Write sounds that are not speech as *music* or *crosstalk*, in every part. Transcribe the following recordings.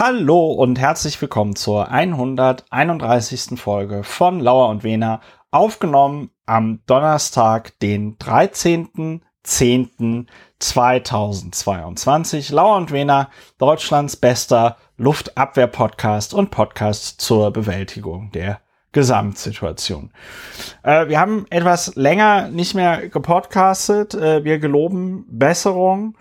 Hallo und herzlich willkommen zur 131. Folge von Lauer und Wena, aufgenommen am Donnerstag, den 13.10.2022. Lauer und Wena, Deutschlands bester Luftabwehr-Podcast und Podcast zur Bewältigung der Gesamtsituation. Äh, wir haben etwas länger nicht mehr gepodcastet. Äh, wir geloben Besserung.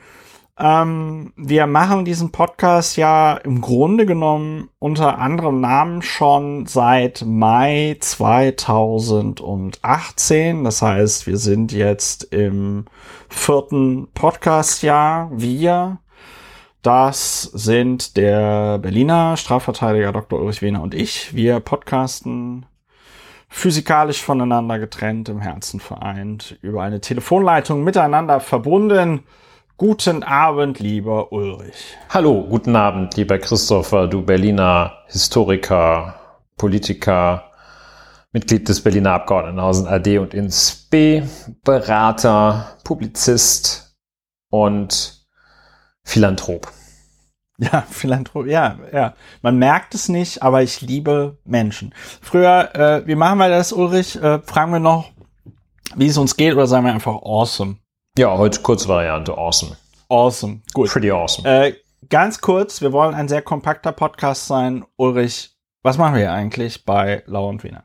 Ähm, wir machen diesen Podcast ja im Grunde genommen unter anderem Namen schon seit Mai 2018. Das heißt, wir sind jetzt im vierten Podcastjahr. Wir, das sind der Berliner Strafverteidiger Dr. Ulrich Wehner und ich. Wir podcasten physikalisch voneinander getrennt, im Herzen vereint, über eine Telefonleitung miteinander verbunden. Guten Abend, lieber Ulrich. Hallo, guten Abend, lieber Christopher, du Berliner Historiker, Politiker, Mitglied des Berliner Abgeordnetenhausen AD und ins B, Berater, Publizist und Philanthrop. Ja, Philanthrop, ja, ja. Man merkt es nicht, aber ich liebe Menschen. Früher, äh, wie machen wir das, Ulrich? Äh, fragen wir noch, wie es uns geht oder sagen wir einfach awesome? Ja, heute Kurzvariante, awesome. Awesome, gut. Pretty awesome. Äh, ganz kurz, wir wollen ein sehr kompakter Podcast sein. Ulrich, was machen wir eigentlich bei Lau und Wiener?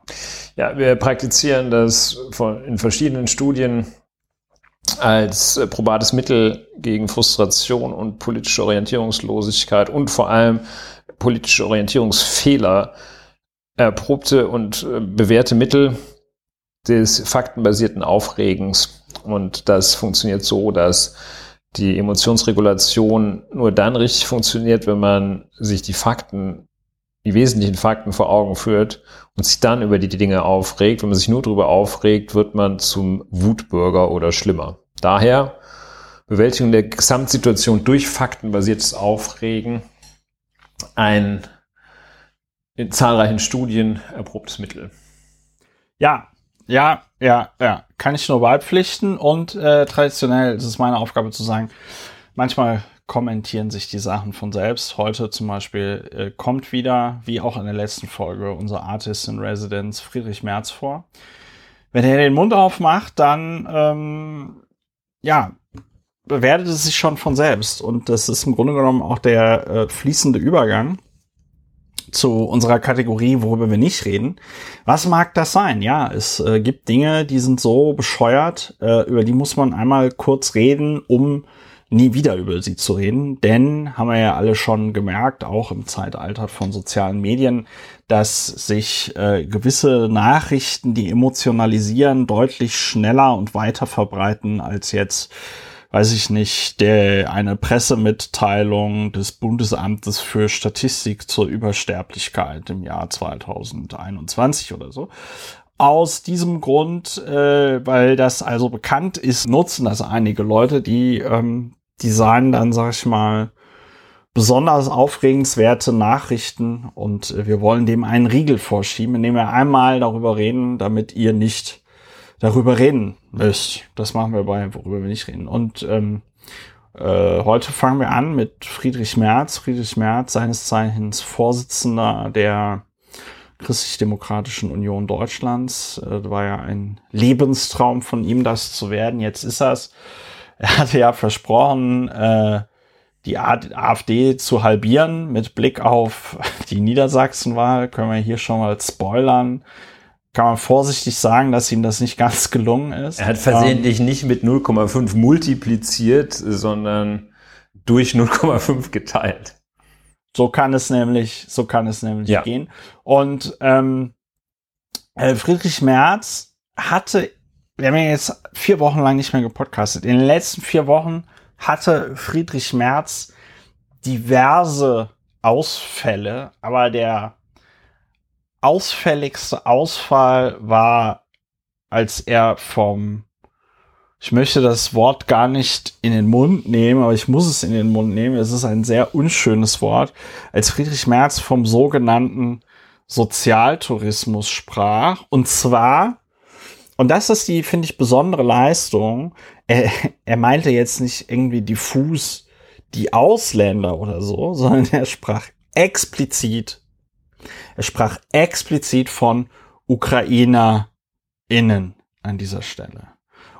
Ja, wir praktizieren das in verschiedenen Studien als äh, probates Mittel gegen Frustration und politische Orientierungslosigkeit und vor allem politische Orientierungsfehler erprobte und äh, bewährte Mittel des faktenbasierten Aufregens und das funktioniert so, dass die Emotionsregulation nur dann richtig funktioniert, wenn man sich die Fakten, die wesentlichen Fakten vor Augen führt und sich dann über die Dinge aufregt. Wenn man sich nur darüber aufregt, wird man zum Wutbürger oder schlimmer. Daher Bewältigung der Gesamtsituation durch faktenbasiertes Aufregen ein in zahlreichen Studien erprobtes Mittel. Ja, ja, ja, ja. Kann ich nur beipflichten und äh, traditionell ist es meine Aufgabe zu sagen, manchmal kommentieren sich die Sachen von selbst. Heute zum Beispiel äh, kommt wieder, wie auch in der letzten Folge, unser Artist in Residence Friedrich Merz vor. Wenn er den Mund aufmacht, dann ähm, ja, bewertet es sich schon von selbst. Und das ist im Grunde genommen auch der äh, fließende Übergang zu unserer Kategorie, worüber wir nicht reden. Was mag das sein? Ja, es äh, gibt Dinge, die sind so bescheuert, äh, über die muss man einmal kurz reden, um nie wieder über sie zu reden. Denn haben wir ja alle schon gemerkt, auch im Zeitalter von sozialen Medien, dass sich äh, gewisse Nachrichten, die emotionalisieren, deutlich schneller und weiter verbreiten als jetzt weiß ich nicht, der, eine Pressemitteilung des Bundesamtes für Statistik zur Übersterblichkeit im Jahr 2021 oder so. Aus diesem Grund, äh, weil das also bekannt ist, nutzen das einige Leute, die ähm, designen dann, sag ich mal, besonders aufregenswerte Nachrichten und wir wollen dem einen Riegel vorschieben, indem wir einmal darüber reden, damit ihr nicht darüber reden müsst. Das machen wir bei, worüber wir nicht reden. Und ähm, äh, heute fangen wir an mit Friedrich Merz. Friedrich Merz, seines Zeichens Vorsitzender der Christlich-Demokratischen Union Deutschlands. Äh, war ja ein Lebenstraum von ihm, das zu werden. Jetzt ist er's. Er hatte ja versprochen, äh, die AfD zu halbieren mit Blick auf die Niedersachsenwahl. Können wir hier schon mal spoilern kann man vorsichtig sagen, dass ihm das nicht ganz gelungen ist. Er hat versehentlich ähm, nicht mit 0,5 multipliziert, sondern durch 0,5 geteilt. So kann es nämlich, so kann es nämlich ja. gehen. Und ähm, äh, Friedrich Merz hatte, wir haben ja jetzt vier Wochen lang nicht mehr gepodcastet. In den letzten vier Wochen hatte Friedrich Merz diverse Ausfälle, aber der ausfälligste Ausfall war, als er vom, ich möchte das Wort gar nicht in den Mund nehmen, aber ich muss es in den Mund nehmen. Es ist ein sehr unschönes Wort, als Friedrich Merz vom sogenannten Sozialtourismus sprach. Und zwar, und das ist die, finde ich, besondere Leistung. Er, er meinte jetzt nicht irgendwie diffus die Ausländer oder so, sondern er sprach explizit, er sprach explizit von UkrainerInnen an dieser Stelle.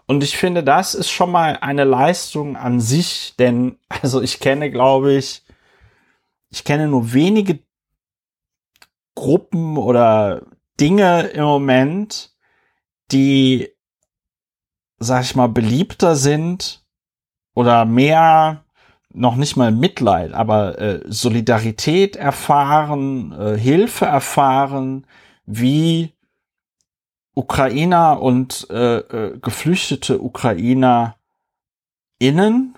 Und ich finde, das ist schon mal eine Leistung an sich, denn, *laughs* also ich kenne, glaube ich, ich kenne nur wenige Gruppen oder Dinge im Moment, die, sag ich mal, beliebter sind oder mehr noch nicht mal Mitleid, aber äh, Solidarität erfahren, äh, Hilfe erfahren, wie Ukrainer und äh, äh, geflüchtete Ukrainer innen.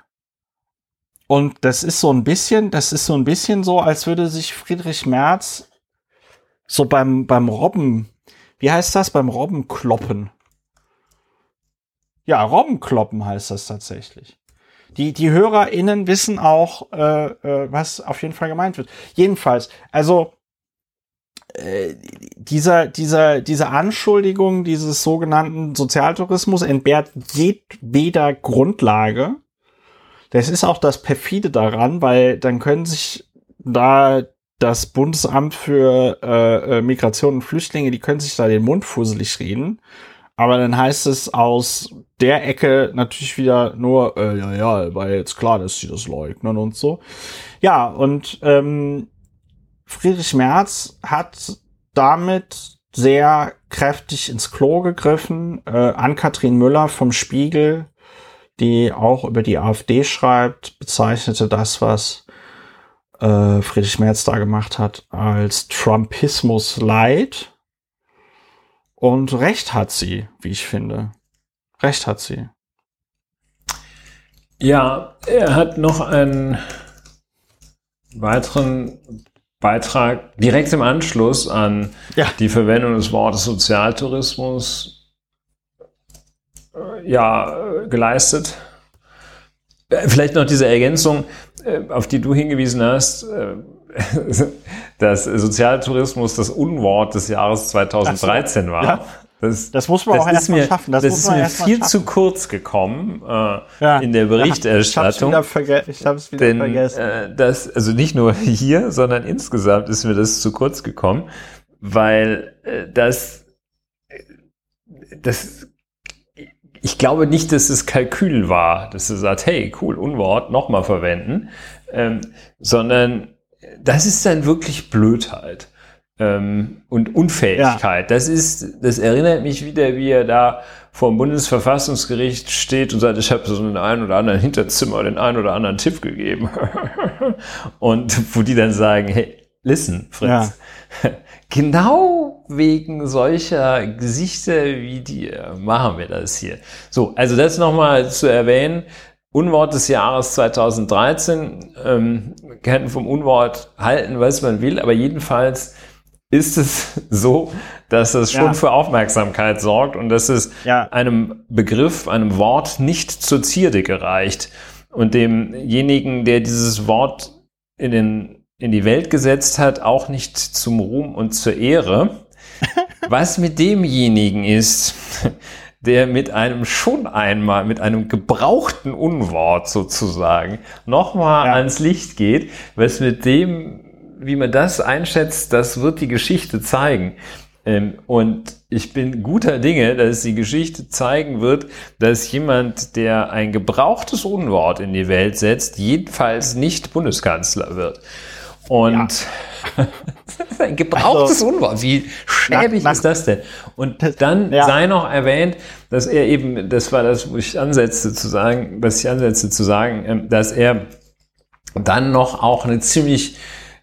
Und das ist so ein bisschen, das ist so ein bisschen so, als würde sich Friedrich Merz so beim, beim Robben, wie heißt das? Beim Robbenkloppen. Ja, Robbenkloppen heißt das tatsächlich. Die, die HörerInnen wissen auch, äh, äh, was auf jeden Fall gemeint wird. Jedenfalls, also äh, dieser, dieser, diese Anschuldigung dieses sogenannten Sozialtourismus entbehrt jedweder Grundlage. Das ist auch das perfide daran, weil dann können sich da das Bundesamt für äh, äh, Migration und Flüchtlinge, die können sich da den Mund fusselig reden. Aber dann heißt es aus der Ecke natürlich wieder nur, äh, ja, ja, war jetzt klar, dass sie das leugnen und so. Ja, und ähm, Friedrich Merz hat damit sehr kräftig ins Klo gegriffen. Äh, Ann-Kathrin Müller vom Spiegel, die auch über die AfD schreibt, bezeichnete das, was äh, Friedrich Merz da gemacht hat, als Trumpismus Light. Und recht hat sie, wie ich finde. Recht hat sie. Ja, er hat noch einen weiteren Beitrag direkt im Anschluss an ja. die Verwendung des Wortes Sozialtourismus äh, ja, äh, geleistet. Äh, vielleicht noch diese Ergänzung, auf die du hingewiesen hast, *laughs* dass Sozialtourismus das Unwort des Jahres 2013 war. Ja. Das, das, muss man das auch erstmal schaffen. Das, das ist mir viel schaffen. zu kurz gekommen äh, ja. in der Berichterstattung. Ich habe es wieder, denn, vergessen. Äh, das, also nicht nur *laughs* hier, sondern insgesamt ist mir das zu kurz gekommen, weil äh, das, das, ich glaube nicht, dass es Kalkül war, dass er sagt, hey, cool, Unwort, nochmal verwenden, ähm, sondern das ist dann wirklich Blödheit ähm, und Unfähigkeit. Ja. Das ist, das erinnert mich wieder, wie er da vor dem Bundesverfassungsgericht steht und sagt, ich habe so einen einen oder anderen Hinterzimmer den einen oder anderen Tipp gegeben. *laughs* und wo die dann sagen, hey, listen, Fritz, ja. *laughs* genau wegen solcher Gesichter wie dir machen wir das hier. So, also das nochmal zu erwähnen. Unwort des Jahres 2013, ähm, kann vom Unwort halten, was man will, aber jedenfalls ist es *laughs* so, dass es schon ja. für Aufmerksamkeit sorgt und dass es ja. einem Begriff, einem Wort nicht zur Zierde gereicht und demjenigen, der dieses Wort in, den, in die Welt gesetzt hat, auch nicht zum Ruhm und zur Ehre. *laughs* Was mit demjenigen ist, der mit einem schon einmal, mit einem gebrauchten Unwort sozusagen, nochmal ja. ans Licht geht, was mit dem wie man das einschätzt, das wird die Geschichte zeigen. Ähm, und ich bin guter Dinge, dass die Geschichte zeigen wird, dass jemand, der ein gebrauchtes Unwort in die Welt setzt, jedenfalls nicht Bundeskanzler wird. Und ja. *laughs* ein gebrauchtes also, Unwort. Wie schäbig nach, nach, ist das denn? Und dann ja. sei noch erwähnt, dass er eben, das war das, wo ich ansetzte zu sagen, was ich ansetzte zu sagen, ähm, dass er dann noch auch eine ziemlich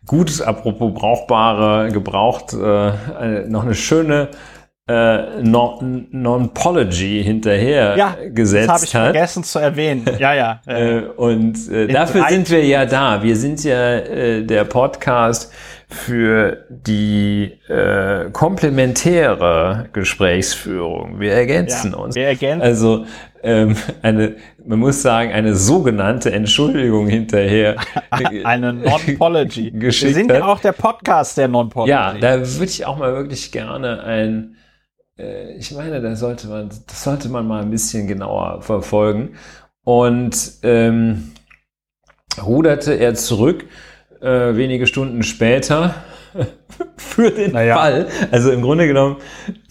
Gutes, apropos brauchbare, gebraucht, äh, noch eine schöne äh, Non-Pology hinterher ja, gesetzt das habe ich hat. vergessen zu erwähnen. Ja, ja. *laughs* äh, und äh, dafür sind wir ja da. Wir sind ja äh, der Podcast für die äh, komplementäre Gesprächsführung. Wir ergänzen ja, uns. Wir ergänzen. Also ähm, eine, man muss sagen, eine sogenannte Entschuldigung hinterher. *laughs* eine Non-Pology. *laughs* Wir sind ja auch der Podcast der Non-Pology. Ja, da würde ich auch mal wirklich gerne ein, ich meine, da sollte man, das sollte man mal ein bisschen genauer verfolgen. Und ähm, ruderte er zurück äh, wenige Stunden später *laughs* für den Naja. Fall. Also im Grunde genommen,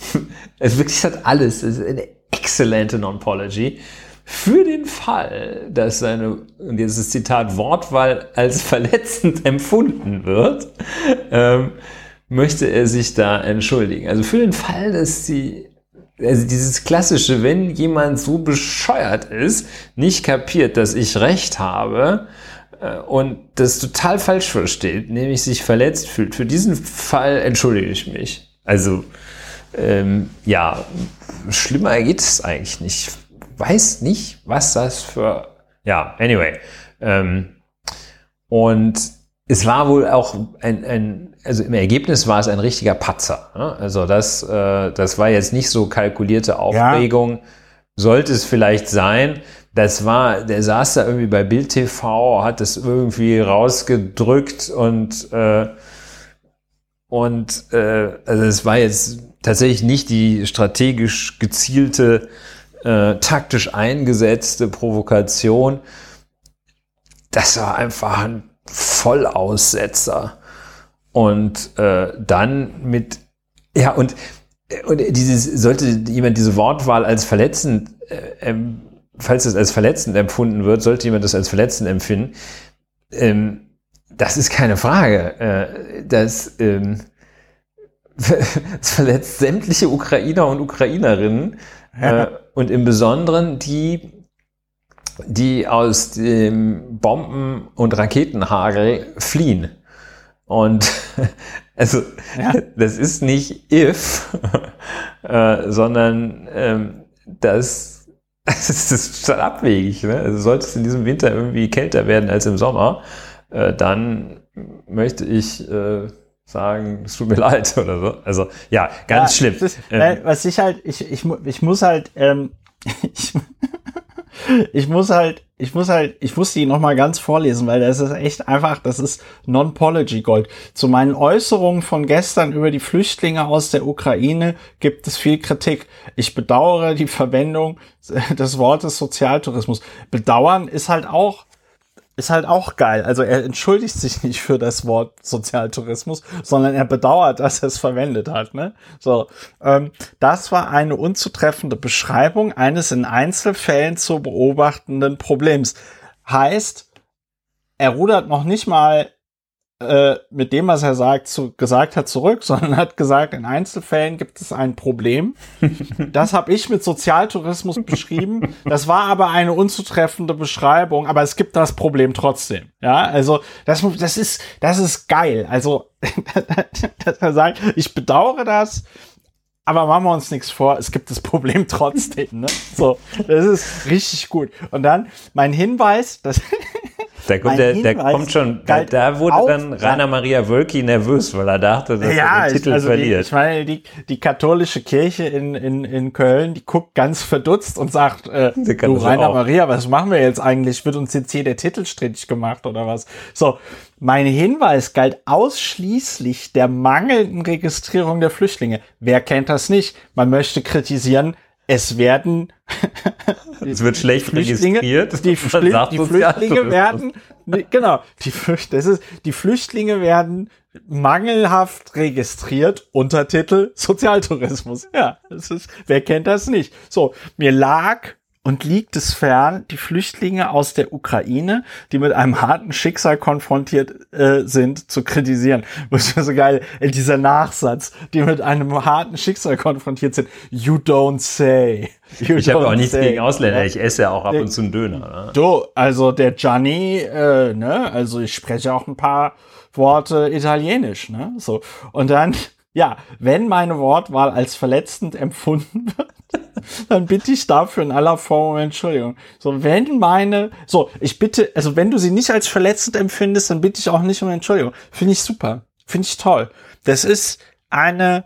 *laughs* es wirklich hat alles. Es ist eine exzellente Non-Pology. Für den Fall, dass seine, und jetzt ist das Zitat, Wortwahl als verletzend *laughs* empfunden wird, ähm, möchte er sich da entschuldigen. Also für den Fall, dass die, also dieses klassische, wenn jemand so bescheuert ist, nicht kapiert, dass ich recht habe, äh, und das total falsch versteht, nämlich sich verletzt fühlt. Für diesen Fall entschuldige ich mich. Also, ähm, ja, schlimmer geht es eigentlich nicht. Weiß nicht, was das für. Ja, anyway. Ähm, und es war wohl auch ein, ein, also im Ergebnis war es ein richtiger Patzer. Ne? Also das, äh, das war jetzt nicht so kalkulierte Aufregung. Sollte es vielleicht sein. Das war, der saß da irgendwie bei Bild TV, hat das irgendwie rausgedrückt und äh, und äh, also es war jetzt tatsächlich nicht die strategisch gezielte, äh, taktisch eingesetzte Provokation. Das war einfach ein Vollaussetzer. Und äh, dann mit, ja, und, und dieses, sollte jemand diese Wortwahl als verletzend, äh, falls es als verletzend empfunden wird, sollte jemand das als verletzend empfinden, ähm, das ist keine Frage. Äh, das, ähm, *laughs* es verletzt sämtliche Ukrainer und Ukrainerinnen äh, und im Besonderen die, die aus dem Bomben- und Raketenhagel fliehen. Und *laughs* also Ja. das ist nicht if, *laughs* äh, sondern ähm, das, *laughs* das ist total abwegig. Ne? Also sollte es in diesem Winter irgendwie kälter werden als im Sommer, äh, dann möchte ich äh, sagen, es tut mir leid oder so. Also ja, ganz Ja, schlimm. Ist, Ähm, äh, was ich halt, ich, ich, ich muss halt, ähm, ich, ich muss halt, ich muss halt, ich muss die nochmal ganz vorlesen, weil das ist echt einfach, das ist Non-Pology Gold. Zu meinen Äußerungen von gestern über die Flüchtlinge aus der Ukraine gibt es viel Kritik. Ich bedauere die Verwendung des Wortes Sozialtourismus. Bedauern ist halt auch ist halt auch geil. Also er entschuldigt sich nicht für das Wort Sozialtourismus, sondern er bedauert, dass er es verwendet hat. Ne? So, ähm, das war eine unzutreffende Beschreibung eines in Einzelfällen zu beobachtenden Problems. Heißt, er rudert noch nicht mal äh, mit dem, was er sagt, zu, gesagt hat, zurück, *laughs* sondern hat gesagt, in Einzelfällen gibt es ein Problem. *laughs* Das habe ich mit Sozialtourismus beschrieben. Das war aber eine unzutreffende Beschreibung, aber es gibt das Problem trotzdem. Ja, also das, das ist, das ist geil. Also, *laughs* dass er sagt, ich bedauere das, aber machen wir uns nichts vor, es gibt das Problem trotzdem. Ne? So, das ist richtig gut. Und dann mein Hinweis, das Da kommt, der, der kommt schon, da, da wurde dann Rainer Maria Wölki nervös, weil er dachte, dass er den ich- Titel also die, verliert. ich meine, die, die katholische Kirche in, in, in Köln, die guckt ganz verdutzt und sagt, äh, du Rainer auch. Maria, was machen wir jetzt eigentlich? Wird uns jetzt hier der Titel strittig gemacht oder was? So, mein Hinweis galt ausschließlich der mangelnden Registrierung der Flüchtlinge. Wer kennt das nicht? Man möchte kritisieren, es werden *laughs* es wird schlecht Flüchtlinge, registriert. die, sagt die. Flüchtlinge werden, genau, die, das ist, die Flüchtlinge werden mangelhaft registriert, Untertitel Sozialtourismus. Ja, das ist, wer kennt das nicht? So, mir lag und liegt es fern, die Flüchtlinge aus der Ukraine, die mit einem harten Schicksal konfrontiert äh, sind, zu kritisieren. *laughs* Das ist so geil, äh, dieser Nachsatz, die mit einem harten Schicksal konfrontiert sind. You don't say. You Ich habe auch nichts say. gegen Ausländer. Ich esse ja auch ab und zu einen Döner. Ne? Du, also der Gianni, äh, ne, also ich spreche auch ein paar Worte Italienisch, ne, so. Und dann, *laughs* ja, wenn meine Wortwahl als verletzend empfunden *laughs* wird, *laughs* dann bitte ich dafür in aller Form um Entschuldigung. So, wenn meine, so, ich bitte, also wenn du sie nicht als verletzend empfindest, dann bitte ich auch nicht um Entschuldigung. Finde ich super. Finde ich toll. Das ist eine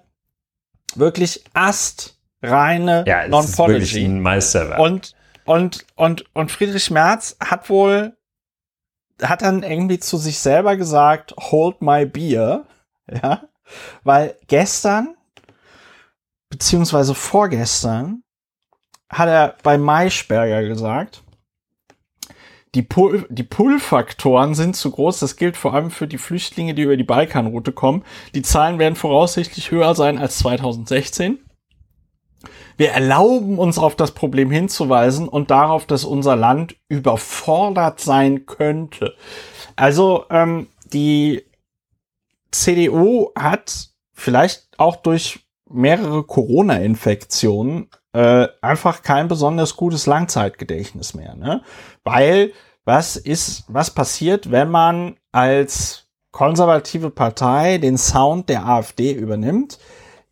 wirklich astreine Ja, Non-Pology. ein Meisterwerk. Und, und, und, und Friedrich Merz hat wohl, hat dann irgendwie zu sich selber gesagt, hold my beer, *laughs* ja, weil gestern, beziehungsweise vorgestern, hat er bei Maischberger gesagt, die, Pull, die Pull-Faktoren sind zu groß. Das gilt vor allem für die Flüchtlinge, die über die Balkanroute kommen. Die Zahlen werden voraussichtlich höher sein als 2016. Wir erlauben uns auf das Problem hinzuweisen und darauf, dass unser Land überfordert sein könnte. Also ähm, die CDU hat vielleicht auch durch mehrere Corona-Infektionen äh, einfach kein besonders gutes Langzeitgedächtnis mehr. Ne? Weil was ist, was passiert, wenn man als konservative Partei den Sound der AfD übernimmt?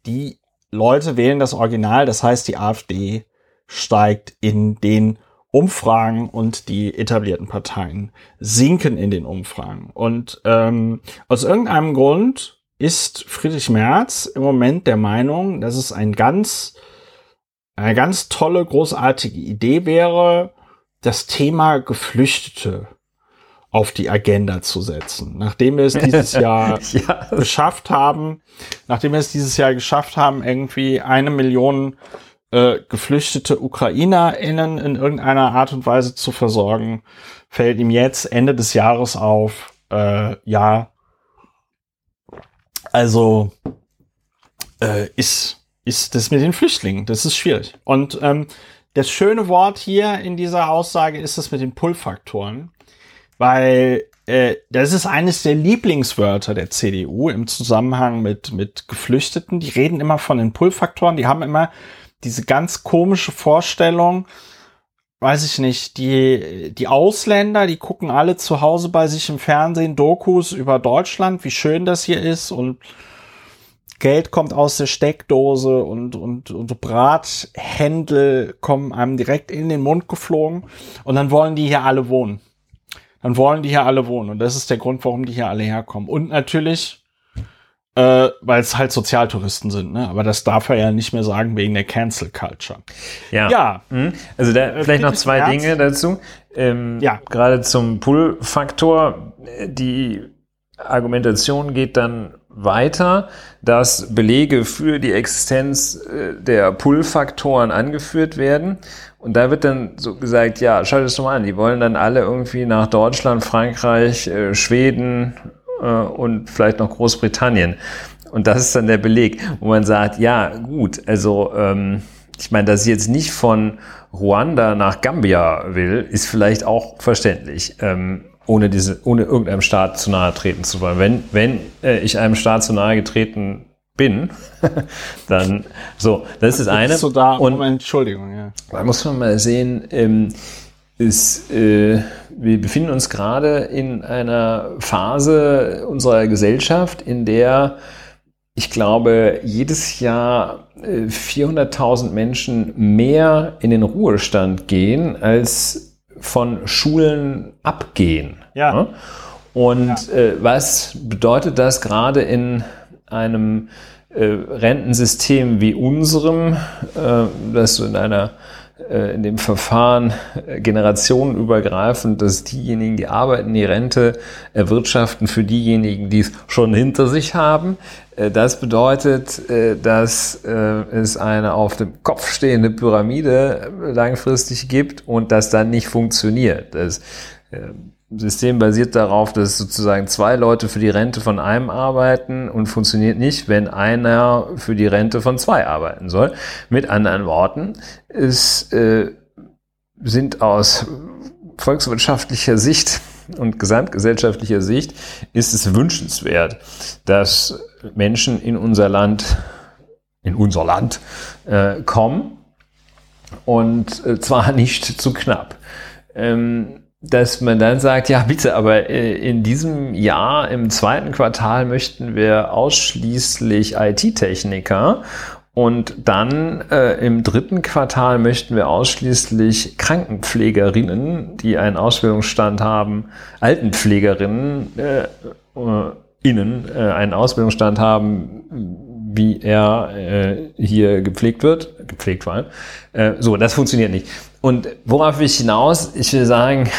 Die Leute wählen das Original, das heißt, die AfD steigt in den Umfragen und die etablierten Parteien sinken in den Umfragen. Und ähm, aus irgendeinem Grund ist Friedrich Merz im Moment der Meinung, dass es ein ganz, eine ganz tolle, großartige Idee wäre, das Thema Geflüchtete auf die Agenda zu setzen. Nachdem wir es dieses *laughs* Jahr ja. geschafft haben, nachdem wir es dieses Jahr geschafft haben, irgendwie eine Million äh, geflüchtete UkrainerInnen in irgendeiner Art und Weise zu versorgen, fällt ihm jetzt Ende des Jahres auf, äh, ja, also äh, ist, ist das mit den Flüchtlingen, das ist schwierig. Und ähm, das schöne Wort hier in dieser Aussage ist das mit den Pull-Faktoren, weil äh, das ist eines der Lieblingswörter der CDU im Zusammenhang mit, mit Geflüchteten. Die reden immer von den Pull-Faktoren, die haben immer diese ganz komische Vorstellung, weiß ich nicht, die, die Ausländer, die gucken alle zu Hause bei sich im Fernsehen Dokus über Deutschland, wie schön das hier ist und Geld kommt aus der Steckdose und, und, und Brathändel kommen einem direkt in den Mund geflogen und dann wollen die hier alle wohnen. Dann wollen die hier alle wohnen und das ist der Grund, warum die hier alle herkommen. Und natürlich, äh, weil es halt Sozialtouristen sind, ne? Aber das darf er ja nicht mehr sagen wegen der Cancel Culture. Ja. ja. Mhm. Also da äh, vielleicht noch zwei Herz. Dinge dazu. Ähm, ja. Gerade zum Pull-Faktor. Die Argumentation geht dann weiter, dass Belege für die Existenz äh, der Pull-Faktoren angeführt werden. Und da wird dann so gesagt, ja, schaut es doch mal an, die wollen dann alle irgendwie nach Deutschland, Frankreich, äh, Schweden und vielleicht noch Großbritannien. Und das ist dann der Beleg, wo man sagt, ja, gut, also ähm, ich meine, dass ich jetzt nicht von Ruanda nach Gambia will, ist vielleicht auch verständlich. Ähm, ohne diese, ohne irgendeinem Staat zu nahe treten zu wollen. Wenn, wenn äh, ich einem Staat zu nahe getreten bin, *laughs* dann so, das ist das eine. So da, und Moment, Entschuldigung, ja. Da muss man mal sehen, ähm, ist, äh, wir befinden uns gerade in einer Phase unserer Gesellschaft, in der ich glaube, jedes Jahr 400.000 äh, Menschen mehr in den Ruhestand gehen, als von Schulen abgehen. Ja. Und ja. Äh, was bedeutet das gerade in einem äh, Rentensystem wie unserem, das in einer in dem Verfahren äh, generationenübergreifend, dass diejenigen, die arbeiten, die Rente erwirtschaften für diejenigen, die es schon hinter sich haben. Äh, das bedeutet, dass es eine auf dem Kopf stehende Pyramide langfristig gibt und das dann nicht funktioniert. Das System basiert darauf, dass sozusagen zwei Leute für die Rente von einem arbeiten und funktioniert nicht, wenn einer für die Rente von zwei arbeiten soll. Mit anderen Worten, es äh, sind aus volkswirtschaftlicher Sicht und gesamtgesellschaftlicher Sicht ist es wünschenswert, dass Menschen in unser Land, in unser Land äh, kommen und äh, zwar nicht zu knapp. Ähm, dass man dann sagt, ja bitte, aber äh, in diesem Jahr, im zweiten Quartal möchten wir ausschließlich IT-Techniker und dann äh, im dritten Quartal möchten wir ausschließlich Krankenpflegerinnen, die einen Ausbildungsstand haben, Altenpflegerinnen äh, äh, innen äh, einen Ausbildungsstand haben, wie er äh, hier gepflegt wird, gepflegt war. Äh, so, das funktioniert nicht. Und worauf will ich hinaus? Ich will sagen,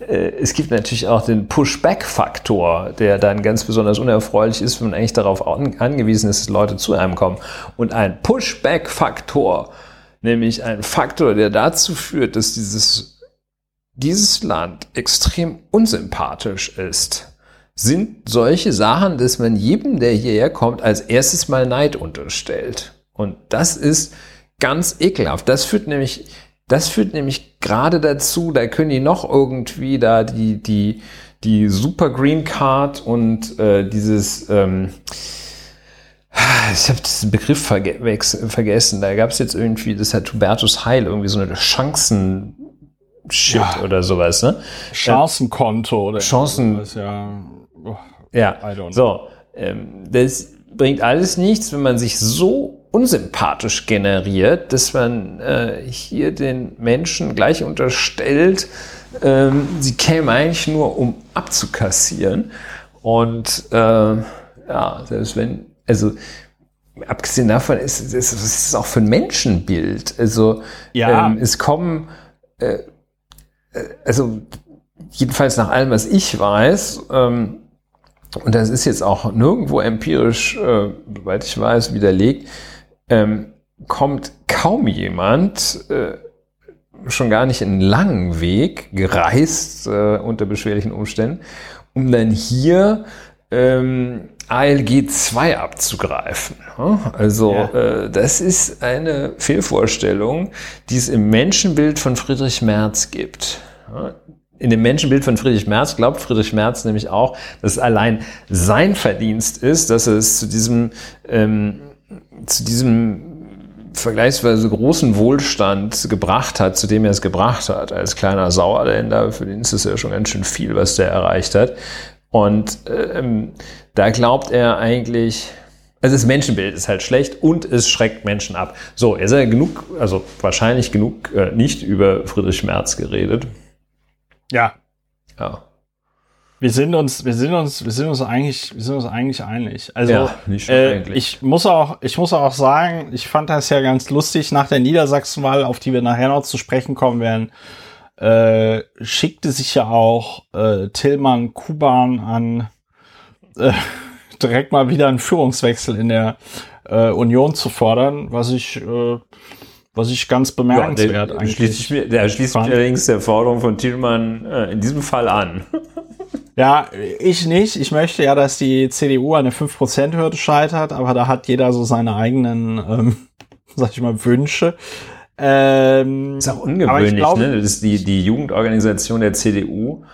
äh, es gibt natürlich auch den Pushback-Faktor, der dann ganz besonders unerfreulich ist, wenn man eigentlich darauf angewiesen ist, dass Leute zu einem kommen. Und ein Pushback-Faktor, nämlich ein Faktor, der dazu führt, dass dieses dieses Land extrem unsympathisch ist, sind solche Sachen, dass man jedem, der hierher kommt, als erstes mal Neid unterstellt. Und das ist ganz ekelhaft. Das führt nämlich, das führt nämlich gerade dazu, da können die noch irgendwie da die, die, die Super Green Card und äh, dieses, ähm, ich habe diesen Begriff verge vergessen. Da gab es jetzt irgendwie, das hat Hubertus Heil irgendwie so eine Chancen Shit ja. oder sowas, ne? Chancenkonto oder Chancen. Sowas, ja. Oh, ja. So, ähm, das bringt alles nichts, wenn man sich so unsympathisch generiert, dass man äh, hier den Menschen gleich unterstellt, ähm, sie kämen eigentlich nur, um abzukassieren. Und äh, ja, selbst wenn, also abgesehen davon ist es ist, ist auch für ein Menschenbild. Also ja. ähm, es kommen, äh, äh, also jedenfalls nach allem, was ich weiß, ähm, und das ist jetzt auch nirgendwo empirisch, äh, soweit ich weiß, widerlegt, ähm, kommt kaum jemand, äh, schon gar nicht einen langen Weg gereist äh, unter beschwerlichen Umständen, um dann hier ähm, ALG 2 abzugreifen. Also ja. äh, das ist eine Fehlvorstellung, die es im Menschenbild von Friedrich Merz gibt. In dem Menschenbild von Friedrich Merz glaubt Friedrich Merz nämlich auch, dass es allein sein Verdienst ist, dass es zu diesem, ähm, zu diesem vergleichsweise großen Wohlstand gebracht hat, zu dem er es gebracht hat, als kleiner Sauerländer, für den ist es ja schon ganz schön viel, was der erreicht hat. Und ähm, da glaubt er eigentlich, also das Menschenbild ist halt schlecht und es schreckt Menschen ab. So, er ist ja genug, also wahrscheinlich genug äh, nicht über Friedrich Merz geredet. Ja. Ja. Wir sind uns, wir sind uns, wir sind uns eigentlich, wir sind uns eigentlich einig. Also ja, äh, eigentlich. ich muss auch, ich muss auch sagen, ich fand das ja ganz lustig nach der Niedersachsenwahl, auf die wir nachher noch zu sprechen kommen werden. Äh, schickte sich ja auch äh, Tillmann Kuban an, äh, *laughs* direkt mal wieder einen Führungswechsel in der äh, Union zu fordern, was ich äh, was ich ganz bemerkenswert ja, der, eigentlich schließt der schließt sich allerdings der Forderung von Thielmann äh, in diesem Fall an. *laughs* Ja, ich nicht. Ich möchte ja, dass die CDU eine 5%-Hürde scheitert, aber da hat jeder so seine eigenen, ähm, *laughs* sag ich mal, Wünsche. Ähm, ist auch ungewöhnlich, glaube, ne? dass die, die Jugendorganisation der CDU,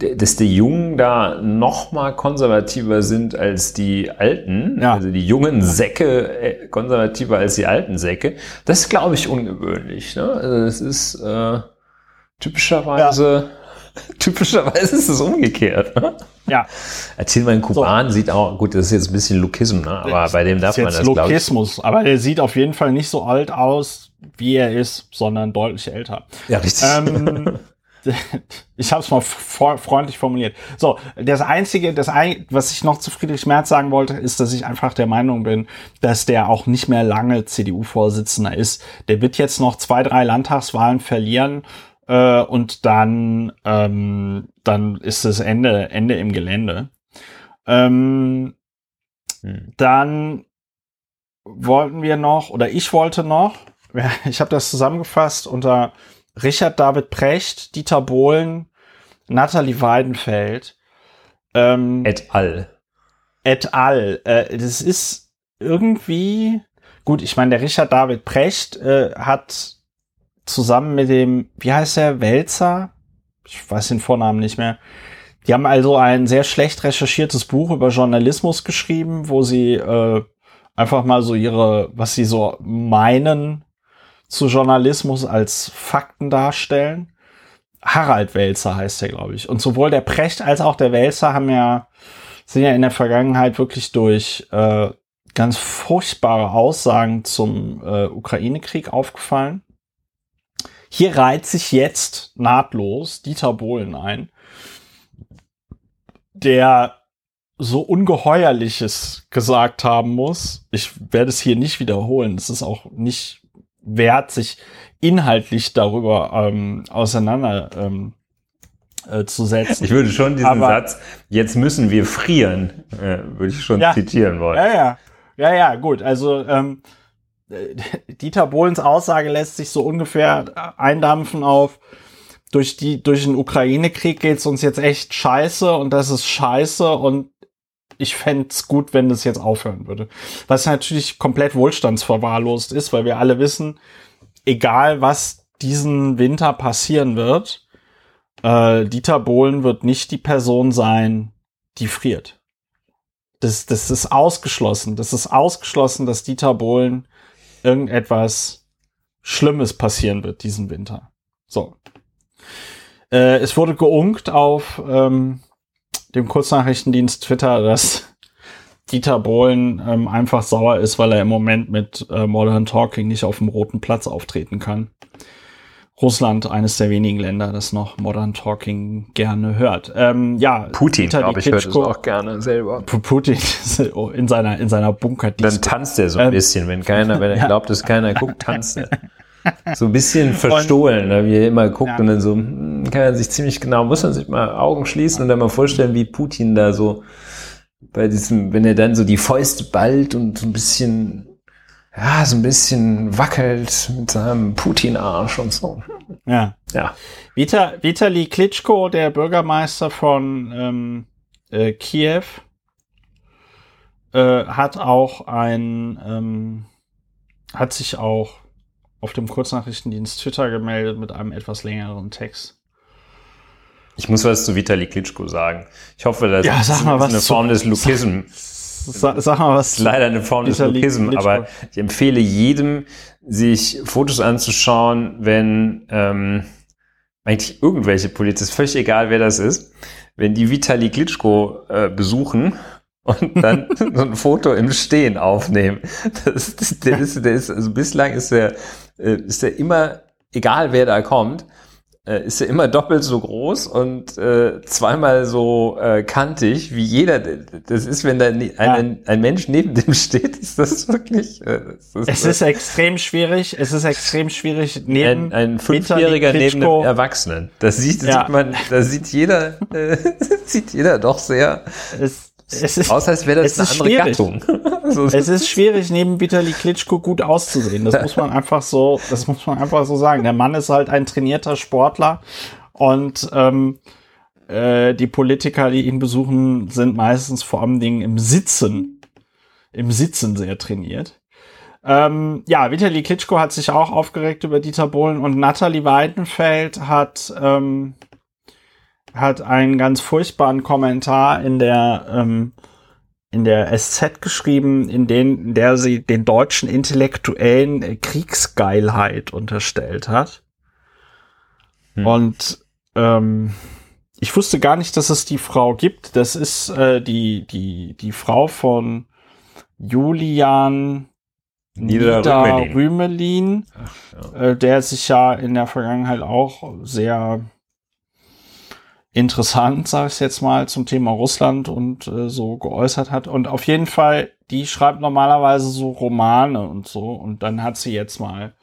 dass die Jungen da noch mal konservativer sind als die Alten, ja. also die jungen Säcke äh, konservativer als die alten Säcke. Das ist, glaube ich, ungewöhnlich. Ne? Also das ist äh, typischerweise ja *laughs* Typischerweise ist es umgekehrt. Ne? Ja. Erzähl mal, ein Kuban so. sieht auch, gut, das ist jetzt ein bisschen Lukism, ne? aber bei dem darf man das, glaube ich. aber er sieht auf jeden Fall nicht so alt aus, wie er ist, sondern deutlich älter. Ja, richtig. Ähm, *laughs* ich habe es mal freundlich formuliert. So, das Einzige, das ein, was ich noch zu Friedrich Merz sagen wollte, ist, dass ich einfach der Meinung bin, dass der auch nicht mehr lange CDU-Vorsitzender ist. Der wird jetzt noch zwei, drei Landtagswahlen verlieren äh, und dann, ähm, dann ist das Ende, Ende im Gelände. Ähm, hm. Dann wollten wir noch, oder ich wollte noch, *laughs* ich habe das zusammengefasst unter Richard David Precht, Dieter Bohlen, Nathalie Weidenfeld. Ähm, et al. Et al. Äh, das ist irgendwie, gut, ich meine, der Richard David Precht äh, hat zusammen mit dem, wie heißt der, Welzer? Ich weiß den Vornamen nicht mehr. Die haben also ein sehr schlecht recherchiertes Buch über Journalismus geschrieben, wo sie äh, einfach mal so ihre, was sie so meinen zu Journalismus als Fakten darstellen. Harald Welzer heißt der, glaube ich. Und sowohl der Precht als auch der Welzer haben ja, sind ja in der Vergangenheit wirklich durch äh, ganz furchtbare Aussagen zum äh, Ukraine-Krieg aufgefallen. Hier reiht sich jetzt nahtlos Dieter Bohlen ein, der so ungeheuerliches gesagt haben muss. Ich werde es hier nicht wiederholen. Es ist auch nicht wert, sich inhaltlich darüber ähm, auseinander ähm, äh, zu setzen. Ich würde schon diesen Aber, Satz, jetzt müssen wir frieren, äh, würde ich schon ja, zitieren wollen. Ja, ja. Ja, ja, gut. Also ähm, *laughs* Dieter Bohlens Aussage lässt sich so ungefähr eindampfen auf, durch die, durch den Ukraine-Krieg geht's uns jetzt echt scheiße und das ist scheiße und ich fände gut, wenn das jetzt aufhören würde. Was natürlich komplett wohlstandsverwahrlost ist, weil wir alle wissen, egal was diesen Winter passieren wird, äh, Dieter Bohlen wird nicht die Person sein, die friert. Das, das ist ausgeschlossen. Das ist ausgeschlossen, dass Dieter Bohlen irgendetwas Schlimmes passieren wird diesen Winter. So. Äh, es wurde geunkt auf ähm, dem Kurznachrichtendienst Twitter, dass Dieter Bohlen ähm, einfach sauer ist, weil er im Moment mit äh, Modern Talking nicht auf dem Roten Platz auftreten kann. Russland, eines der wenigen Länder, das noch Modern Talking gerne hört. Ähm, ja, Putin, glaube ich, hört es auch gerne selber. Putin in seiner, in seiner bunker Dann tanzt er so ein ähm, bisschen, wenn keiner, wenn er *laughs* ja. glaubt, dass keiner guckt, tanzt er. So ein bisschen *laughs* verstohlen, und, ne, wie er immer guckt ja. und dann so, hm, kann er sich ziemlich genau, muss man sich mal Augen schließen und dann mal vorstellen, wie Putin da so bei diesem, wenn er dann so die Fäuste ballt und so ein bisschen ja, so ein bisschen wackelt mit seinem Putin-Arsch und so. Ja. Ja. Vita, Vitali Klitschko, der Bürgermeister von ähm, äh, Kiew, äh, hat auch ein, ähm, hat sich auch auf dem Kurznachrichtendienst Twitter gemeldet mit einem etwas längeren Text. Ich muss was zu Vitali Klitschko sagen. Ich hoffe, das ja, ist eine Form des Lukism. Sag, sag mal was. Leider eine Form des Lukism, aber ich empfehle jedem, sich Fotos anzuschauen, wenn ähm, eigentlich irgendwelche Polizisten, völlig egal wer das ist, wenn die Vitali Klitschko äh, besuchen und dann *laughs* so ein Foto im Stehen aufnehmen. Das, das, der ist, der ist, also bislang ist der, äh, ist der immer, egal wer da kommt, äh, ist er immer doppelt so groß und äh, zweimal so äh, kantig wie jeder. Das ist, wenn da ne, ein, ein Mensch neben dem *laughs* steht, ist das wirklich. Äh, ist es ist extrem schwierig. Es ist extrem schwierig neben ein, ein Fünfjähriger neben einem Erwachsenen. Das sieht, ja. sieht man, da sieht jeder, äh, *laughs* sieht jeder doch sehr. Es, es ist, Außer als wäre das eine andere schwierig. Gattung. *laughs* es ist schwierig, neben Vitali Klitschko gut auszusehen. Das muss man einfach so, das muss man einfach so sagen. Der Mann ist halt ein trainierter Sportler und ähm, äh, die Politiker, die ihn besuchen, sind meistens vor allem Dingen im Sitzen, im Sitzen sehr trainiert. Ähm, ja, Vitali Klitschko hat sich auch aufgeregt über Dieter Bohlen und Natalie Weidenfeld hat ähm, hat einen ganz furchtbaren Kommentar in der ähm, in der SZ geschrieben, in, den, in der sie den deutschen Intellektuellen Kriegsgeilheit unterstellt hat. Hm. Und ähm, ich wusste gar nicht, dass es die Frau gibt. Das ist äh, die, die, die Frau von Julian Niederrümelin, Rümelin, ja. äh, der sich ja in der Vergangenheit auch sehr interessant, sage ich jetzt mal, zum Thema Russland und äh, so geäußert hat. Und auf jeden Fall, die schreibt normalerweise so Romane und so. Und dann hat sie jetzt mal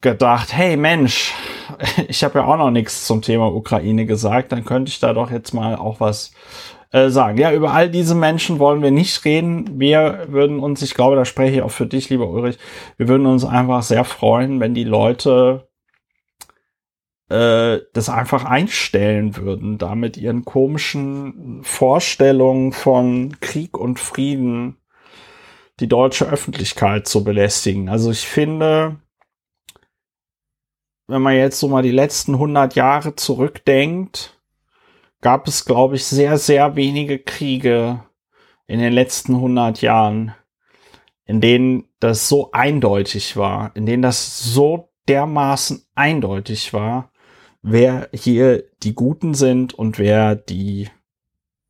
gedacht, hey Mensch, *laughs* ich habe ja auch noch nichts zum Thema Ukraine gesagt, dann könnte ich da doch jetzt mal auch was äh, sagen. Ja, über all diese Menschen wollen wir nicht reden. Wir würden uns, ich glaube, da spreche ich auch für dich, lieber Ulrich, wir würden uns einfach sehr freuen, wenn die Leute äh, das einfach einstellen würden, da mit ihren komischen Vorstellungen von Krieg und Frieden die deutsche Öffentlichkeit zu belästigen. Also ich finde, wenn man jetzt so mal die letzten 100 Jahre zurückdenkt, gab es, glaube ich, sehr, sehr wenige Kriege in den letzten 100 Jahren, in denen das so eindeutig war, in denen das so dermaßen eindeutig war, wer hier die Guten sind und wer die,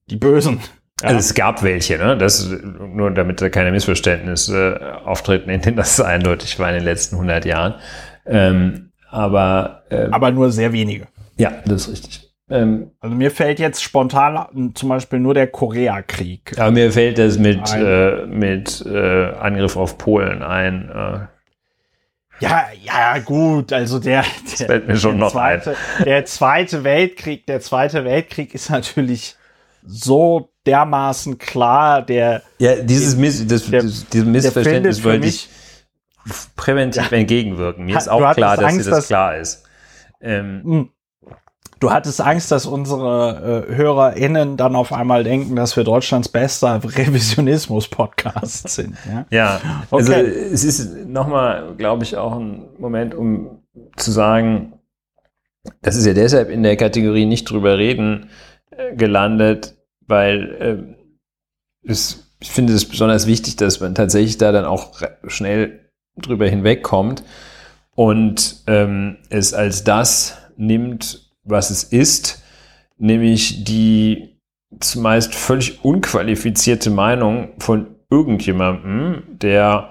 die Bösen. Ja. Also es gab welche, ne? Das nur damit da keine Missverständnisse äh, auftreten, in denen das *laughs* eindeutig war in den letzten 100 Jahren. Ähm, aber ähm, aber nur sehr wenige. Ja, das ist richtig. Ähm, also mir fällt jetzt spontan zum Beispiel nur der Koreakrieg. Aber mir fällt das mit äh, mit äh, Angriff auf Polen ein. Ja, ja, gut, also der, der, noch zweite, der zweite Weltkrieg, der zweite Weltkrieg ist natürlich so dermaßen klar, der. Ja, dieses Miss, das, der, dieses Missverständnis wollte ich präventiv ja. entgegenwirken. Mir ist auch klar, dass Angst, dir das klar ist. Ähm, hm. Du hattest Angst, dass unsere äh, HörerInnen dann auf einmal denken, dass wir Deutschlands bester Revisionismus-Podcast *laughs* sind. Ja, ja also okay. also es ist nochmal, glaube ich, auch ein Moment, um zu sagen, das ist ja deshalb in der Kategorie nicht drüber reden äh, gelandet, weil äh, es, ich finde es besonders wichtig, dass man tatsächlich da dann auch schnell drüber hinwegkommt und ähm, es als das nimmt, was es ist, nämlich die zumeist völlig unqualifizierte Meinung von irgendjemandem, der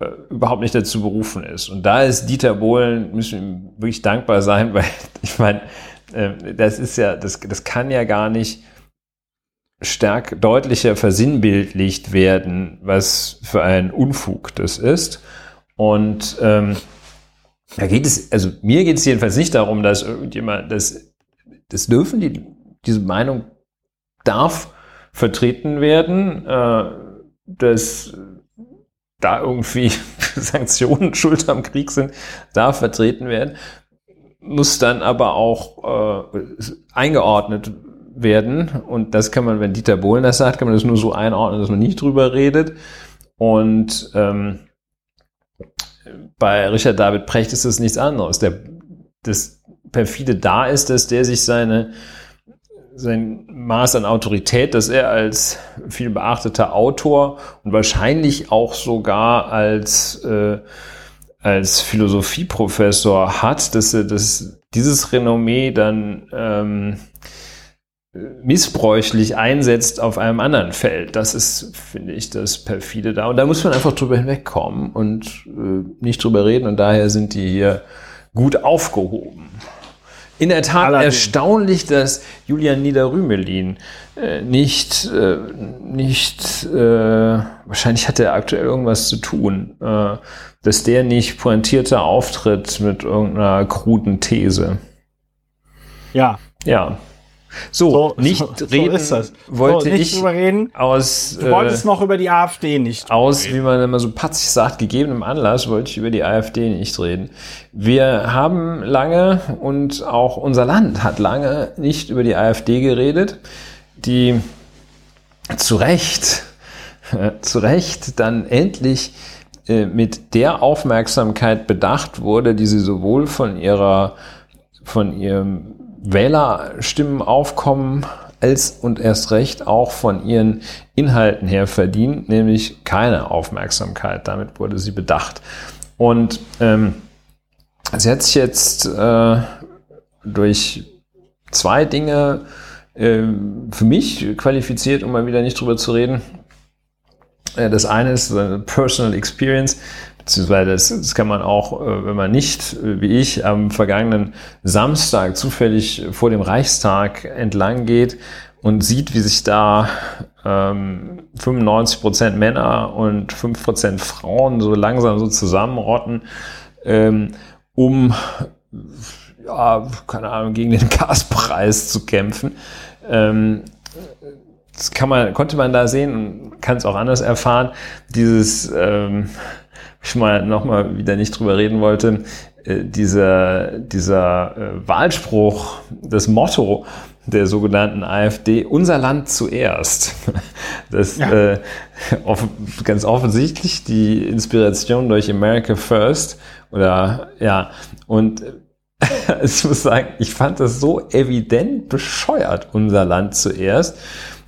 äh, überhaupt nicht dazu berufen ist. Und da ist Dieter Bohlen, müssen wir ihm wirklich dankbar sein, *laughs* weil ich meine, äh, das ist ja, das, das kann ja gar nicht stark deutlicher versinnbildlicht werden, was für ein Unfug das ist. Und ähm, da geht es, also mir geht es jedenfalls nicht darum, dass irgendjemand, das, das dürfen die, diese Meinung darf vertreten werden, äh, dass da irgendwie *laughs* Sanktionen schuld am Krieg sind, darf vertreten werden, muss dann aber auch äh, eingeordnet werden. Und das kann man, wenn Dieter Bohlen das sagt, kann man das nur so einordnen, dass man nicht drüber redet. Und ähm, bei Richard David Precht ist das nichts anderes. Der, das perfide da ist, dass der sich seine, sein Maß an Autorität, dass er als viel beachteter Autor und wahrscheinlich auch sogar als, äh, als Philosophieprofessor hat, dass er das, dieses Renommee dann ähm, missbräuchlich einsetzt auf einem anderen Feld. Das ist, finde ich, das perfide da. Und da muss man einfach drüber hinwegkommen und äh, nicht drüber reden. Und daher sind die hier gut aufgehoben. In der Tat Allerdings. erstaunlich, dass Julian Niederrümelin äh, nicht, äh, nicht äh, wahrscheinlich hat er aktuell irgendwas zu tun, äh, dass der nicht pointierter auftritt mit irgendeiner kruden These. Ja. Ja, so, so nicht so, reden so wollte nicht ich drüber reden. aus Du wolltest äh, noch über die AfD nicht aus, reden. wie man immer so patzig sagt, gegebenem Anlass wollte ich über die AfD nicht reden. Wir haben lange und auch unser Land hat lange nicht über die AfD geredet, die zu Recht, äh, *laughs* zu Recht dann endlich äh, mit der Aufmerksamkeit bedacht wurde, die sie sowohl von ihrer von ihrem Wählerstimmen aufkommen, als und erst recht auch von ihren Inhalten her verdient, nämlich keine Aufmerksamkeit. Damit wurde sie bedacht. Und ähm, sie hat sich jetzt äh, durch zwei Dinge äh, für mich qualifiziert, um mal wieder nicht drüber zu reden. Äh, das eine ist Personal Experience beziehungsweise das, das kann man auch, äh, wenn man nicht, äh, wie ich, am vergangenen Samstag zufällig vor dem Reichstag entlang geht und sieht, wie sich da ähm, 95 Prozent Männer und 5 Prozent Frauen so langsam so zusammenrotten, ähm, um ja, keine Ahnung, gegen den Gaspreis zu kämpfen. Ähm, das kann man, konnte man da sehen und kann es auch anders erfahren. Dieses ähm, ich mal nochmal wieder nicht drüber reden wollte, äh, dieser, dieser äh, Wahlspruch, das Motto der sogenannten AfD, unser Land zuerst. *laughs* Das ja. äh, off ganz offensichtlich die Inspiration durch America First oder ja, und *laughs* ich muss sagen, ich fand das so evident bescheuert, unser Land zuerst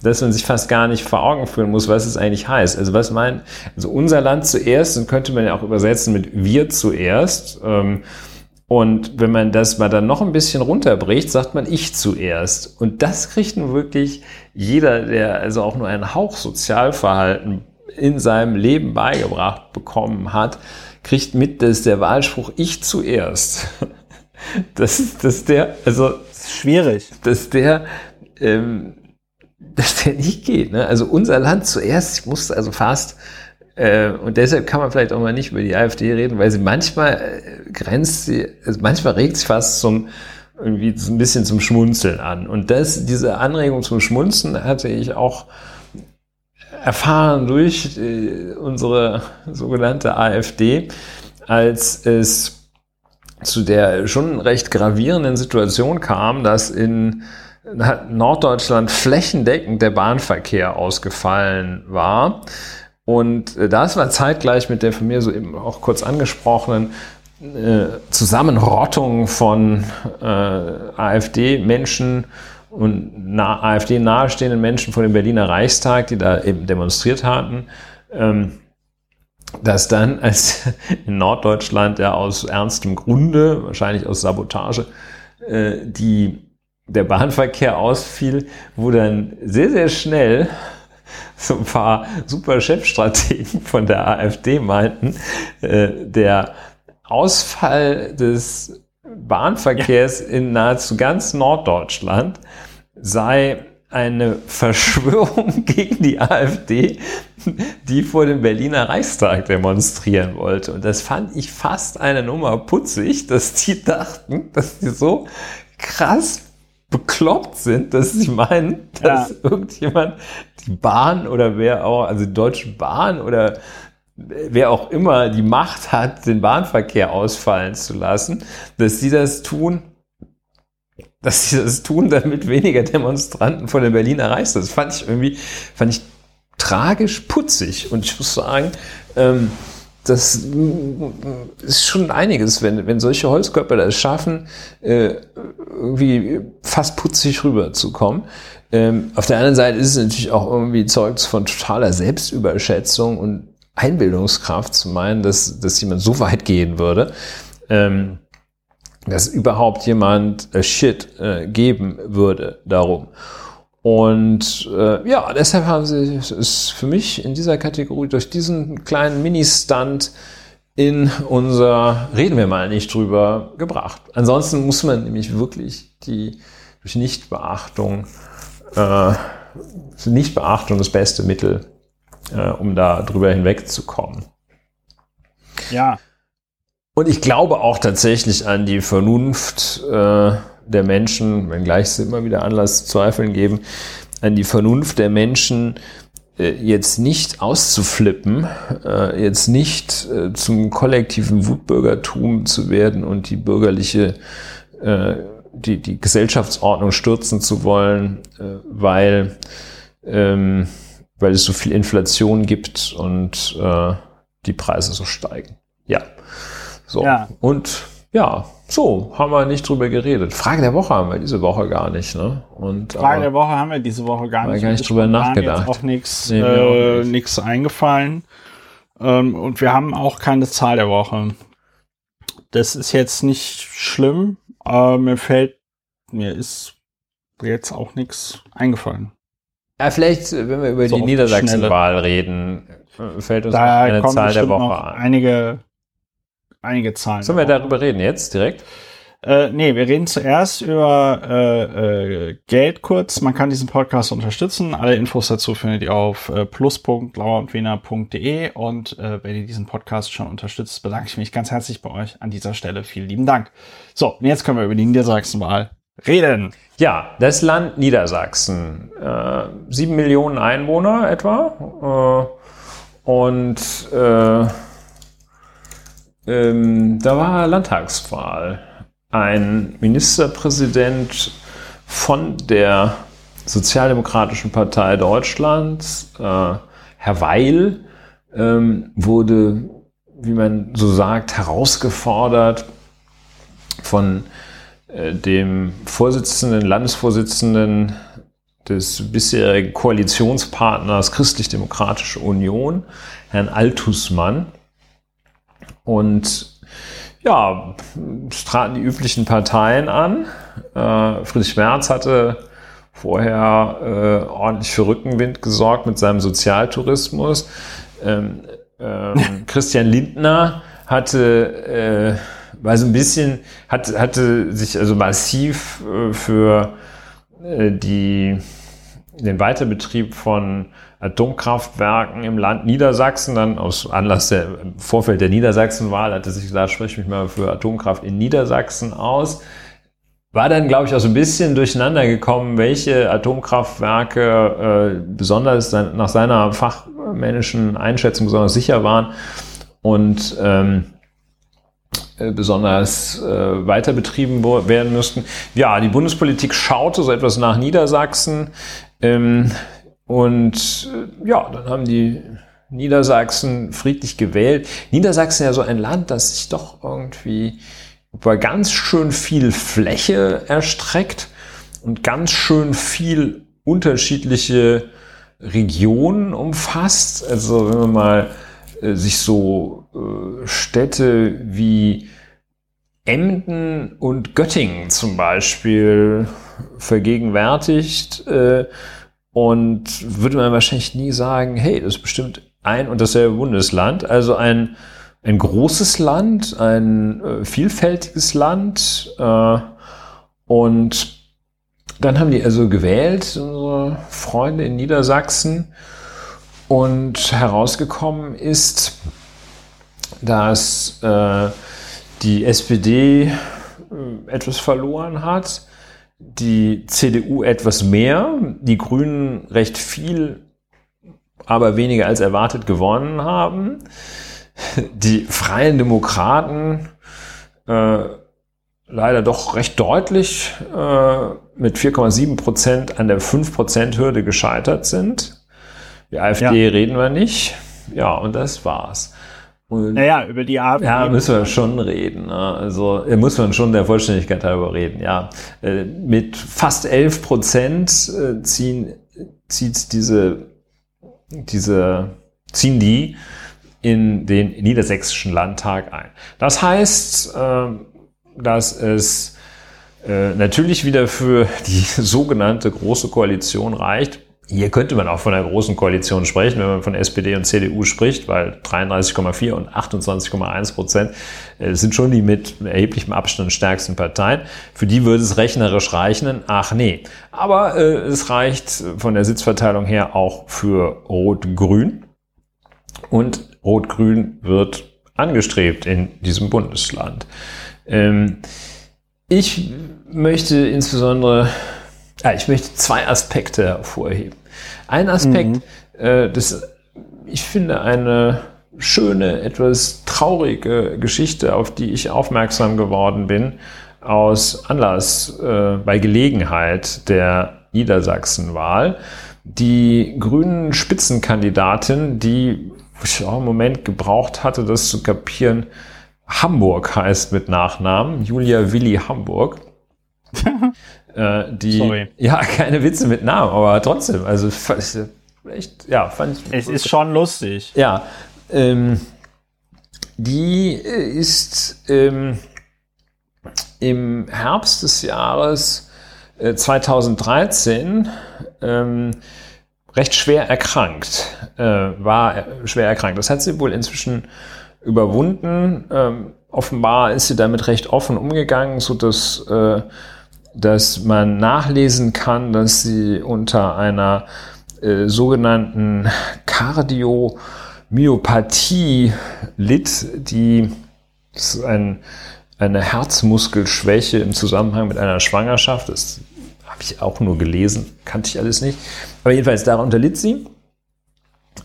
dass man sich fast gar nicht vor Augen führen muss, was es eigentlich heißt. Also was meint, also unser Land zuerst, dann könnte man ja auch übersetzen mit wir zuerst. Ähm, und wenn man das mal dann noch ein bisschen runterbricht, sagt man ich zuerst. Und das kriegt nun wirklich jeder, der also auch nur ein Hauch Sozialverhalten in seinem Leben beigebracht bekommen hat, kriegt mit, dass der Wahlspruch ich zuerst. *laughs* Das, dass der, also. Schwierig. Dass der, ähm, dass der nicht geht. Ne? Also unser Land zuerst, ich musste also fast, äh, und deshalb kann man vielleicht auch mal nicht über die AfD reden, weil sie manchmal äh, grenzt sie, also manchmal regt sich fast zum, irgendwie ein bisschen zum Schmunzeln an. Und das, diese Anregung zum Schmunzeln hatte ich auch erfahren durch äh, unsere sogenannte AfD, als es zu der schon recht gravierenden Situation kam, dass in Norddeutschland flächendeckend der Bahnverkehr ausgefallen war. Und äh, das war zeitgleich mit der von mir so eben auch kurz angesprochenen äh, Zusammenrottung von äh, AfD-Menschen und na, AfD nahestehenden Menschen vor dem Berliner Reichstag, die da eben demonstriert hatten. Ähm, dass dann, *laughs* als in Norddeutschland ja aus ernstem Grunde, wahrscheinlich aus Sabotage, die, der Bahnverkehr ausfiel, wo dann sehr, sehr schnell *laughs* so ein paar super Chefstrategen von der AfD meinten, äh, der Ausfall des Bahnverkehrs in nahezu ganz Norddeutschland sei eine Verschwörung *laughs* gegen die AfD, die vor dem Berliner Reichstag demonstrieren wollte. Und das fand ich fast eine Nummer putzig, dass die dachten, dass die so krass bekloppt sind, dass sie meinen, dass ja. irgendjemand die Bahn oder wer auch, also die Deutsche Bahn oder wer auch immer die Macht hat, den Bahnverkehr ausfallen zu lassen, dass sie das tun, dass sie das tun, damit weniger Demonstranten vor der Berliner Reichstag. Das fand ich irgendwie, fand ich tragisch putzig. Und ich muss sagen, ähm, das ist schon einiges, wenn, wenn solche Holzkörper das schaffen, äh, irgendwie fast putzig rüberzukommen. Ähm, auf der anderen Seite ist es natürlich auch irgendwie Zeugs von totaler Selbstüberschätzung und Einbildungskraft zu meinen, dass, dass jemand so weit gehen würde. Ähm, dass überhaupt jemand äh, Shit äh, geben würde darum. Und äh, ja, deshalb haben sie es für mich in dieser Kategorie durch diesen kleinen Mini-Stunt in unser Reden wir mal nicht drüber gebracht. Ansonsten muss man nämlich wirklich die durch Nichtbeachtung, äh, Nichtbeachtung das beste Mittel, äh, um da drüber hinwegzukommen. Ja, und ich glaube auch tatsächlich an die Vernunft äh, der Menschen, wenngleich es immer wieder Anlass zu Zweifeln geben, an die Vernunft der Menschen, äh, jetzt nicht auszuflippen, äh, jetzt nicht äh, zum kollektiven Wutbürgertum zu werden und die bürgerliche, äh, die, die Gesellschaftsordnung stürzen zu wollen, äh, weil, ähm, weil es so viel Inflation gibt und äh, die Preise so steigen. Ja. So. Ja. Und ja, so, haben wir nicht drüber geredet. Frage der Woche haben wir diese Woche gar nicht, ne? Und, Frage der Woche haben wir diese Woche gar nicht. gar nicht drüber nachgedacht. Jetzt auch nichts nee, äh, nix eingefallen. Ähm, und wir haben auch keine Zahl der Woche. Das ist jetzt nicht schlimm, aber mir fällt, mir ist jetzt auch nichts eingefallen. Ja, vielleicht, wenn wir über so die Niedersachsenwahl reden, fällt uns da eine Zahl der Woche an. Einige einige Zahlen. Sollen wir darüber reden jetzt direkt? Äh, nee, wir reden zuerst über äh, äh, Geld kurz. Man kann diesen Podcast unterstützen. Alle Infos dazu findet ihr auf äh, plus.lauerundwener.de und äh, wenn ihr diesen Podcast schon unterstützt, bedanke ich mich ganz herzlich bei euch an dieser Stelle. Vielen lieben Dank. So, und jetzt können wir über die Niedersachsenwahl reden. Ja, das Land Niedersachsen. Äh, sieben Millionen Einwohner etwa. Äh, und äh, ähm, da war Landtagswahl. Ein Ministerpräsident von der Sozialdemokratischen Partei Deutschlands, äh, Herr Weil, ähm, wurde, wie man so sagt, herausgefordert von äh, dem Vorsitzenden, Landesvorsitzenden des bisherigen Koalitionspartners Christlich-Demokratische Union, Herrn Altusmann, und ja, es traten die üblichen Parteien an. Äh, Friedrich Merz hatte vorher äh, ordentlich für Rückenwind gesorgt mit seinem Sozialtourismus. Ähm, ähm, *laughs* Christian Lindner hatte, äh, war so ein bisschen, hat, hatte sich also massiv äh, für äh, die, den Weiterbetrieb von Atomkraftwerken im Land Niedersachsen, dann aus Anlass der im Vorfeld der Niedersachsenwahl hatte sich gesagt, sprich mich mal für Atomkraft in Niedersachsen aus. War dann, glaube ich, auch so ein bisschen durcheinander gekommen, welche Atomkraftwerke äh, besonders nach seiner fachmännischen Einschätzung besonders sicher waren. Und ähm, äh, besonders äh, weiter betrieben werden müssten. Ja, die Bundespolitik schaute so etwas nach Niedersachsen. Ähm, und äh, ja, dann haben die Niedersachsen friedlich gewählt. Niedersachsen ja so ein Land, das sich doch irgendwie über ganz schön viel Fläche erstreckt und ganz schön viel unterschiedliche Regionen umfasst. Also wenn man mal äh, sich so äh, Städte wie Emden und Göttingen zum Beispiel vergegenwärtigt äh, und würde man wahrscheinlich nie sagen, hey, das ist bestimmt ein und dasselbe Bundesland. Also ein, ein großes Land, ein äh, vielfältiges Land. Äh, und dann haben die also gewählt, unsere Freunde in Niedersachsen. Und herausgekommen ist, dass äh, die SPD äh, etwas verloren hat, die CDU etwas mehr, die Grünen recht viel, aber weniger als erwartet gewonnen haben, die Freien Demokraten äh, leider doch recht deutlich äh, mit 4,7 Prozent an der 5 Prozent Hürde gescheitert sind. Die AfD ja. reden wir nicht. Ja, und das war's. Und naja, über die AfD. Ja, müssen wir schon reden. Ne? Also äh, muss man schon der Vollständigkeit darüber reden. Ja, äh, mit fast 11 Prozent äh, ziehen zieht diese diese ziehen die in den niedersächsischen Landtag ein. Das heißt, ähm, dass es natürlich wieder für die *laughs* sogenannte Große Koalition reicht, hier könnte man auch von einer großen Koalition sprechen, wenn man von SPD und CDU spricht, weil 33,4 und 28,1 Prozent äh, sind schon die mit erheblichem Abstand stärksten Parteien. Für die würde es rechnerisch reichen. Ach nee. Aber äh, es reicht von der Sitzverteilung her auch für Rot-Grün. Und Rot-Grün wird angestrebt in diesem Bundesland. Ähm, ich möchte insbesondere ja, ich möchte zwei Aspekte hervorheben. Ein Aspekt, mhm. äh, das ich finde eine schöne, etwas traurige Geschichte, auf die ich aufmerksam geworden bin, aus Anlass äh, bei Gelegenheit der Niedersachsenwahl. Die grünen Spitzenkandidatin, die ich auch einen Moment gebraucht hatte, das zu kapieren, Hamburg heißt mit Nachnamen, Julia Willi Hamburg. *laughs* Äh, die, Sorry. Ja, *laughs* keine Witze mit Namen, aber trotzdem, also echt, ja, fand ich. Es ist schon lustig. Ja, ähm, die ist ähm, im Herbst des Jahres äh, 2013 ähm, recht schwer erkrankt, äh, war schwer erkrankt. Das hat sie wohl inzwischen überwunden. Ähm, offenbar ist sie damit recht offen umgegangen, so dass äh, dass man nachlesen kann, dass sie unter einer äh, sogenannten Kardiomyopathie litt, die ist ein, eine Herzmuskelschwäche im Zusammenhang mit einer Schwangerschaft. Das habe ich auch nur gelesen, kannte ich alles nicht. Aber jedenfalls darunter litt sie,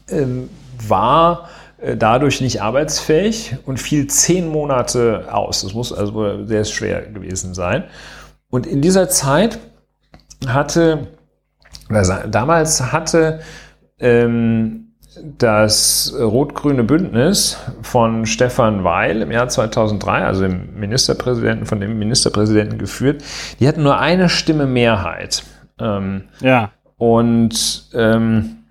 ähm, war äh, dadurch nicht arbeitsfähig und fiel zehn Monate aus. Das muss also sehr schwer gewesen sein. Und in dieser Zeit hatte, oder damals hatte ähm, das rot-grüne Bündnis von Stefan Weil im Jahr 2003, also dem Ministerpräsidenten, von dem Ministerpräsidenten geführt, die hatten nur eine Stimme Mehrheit. Ähm, ja. Und ähm,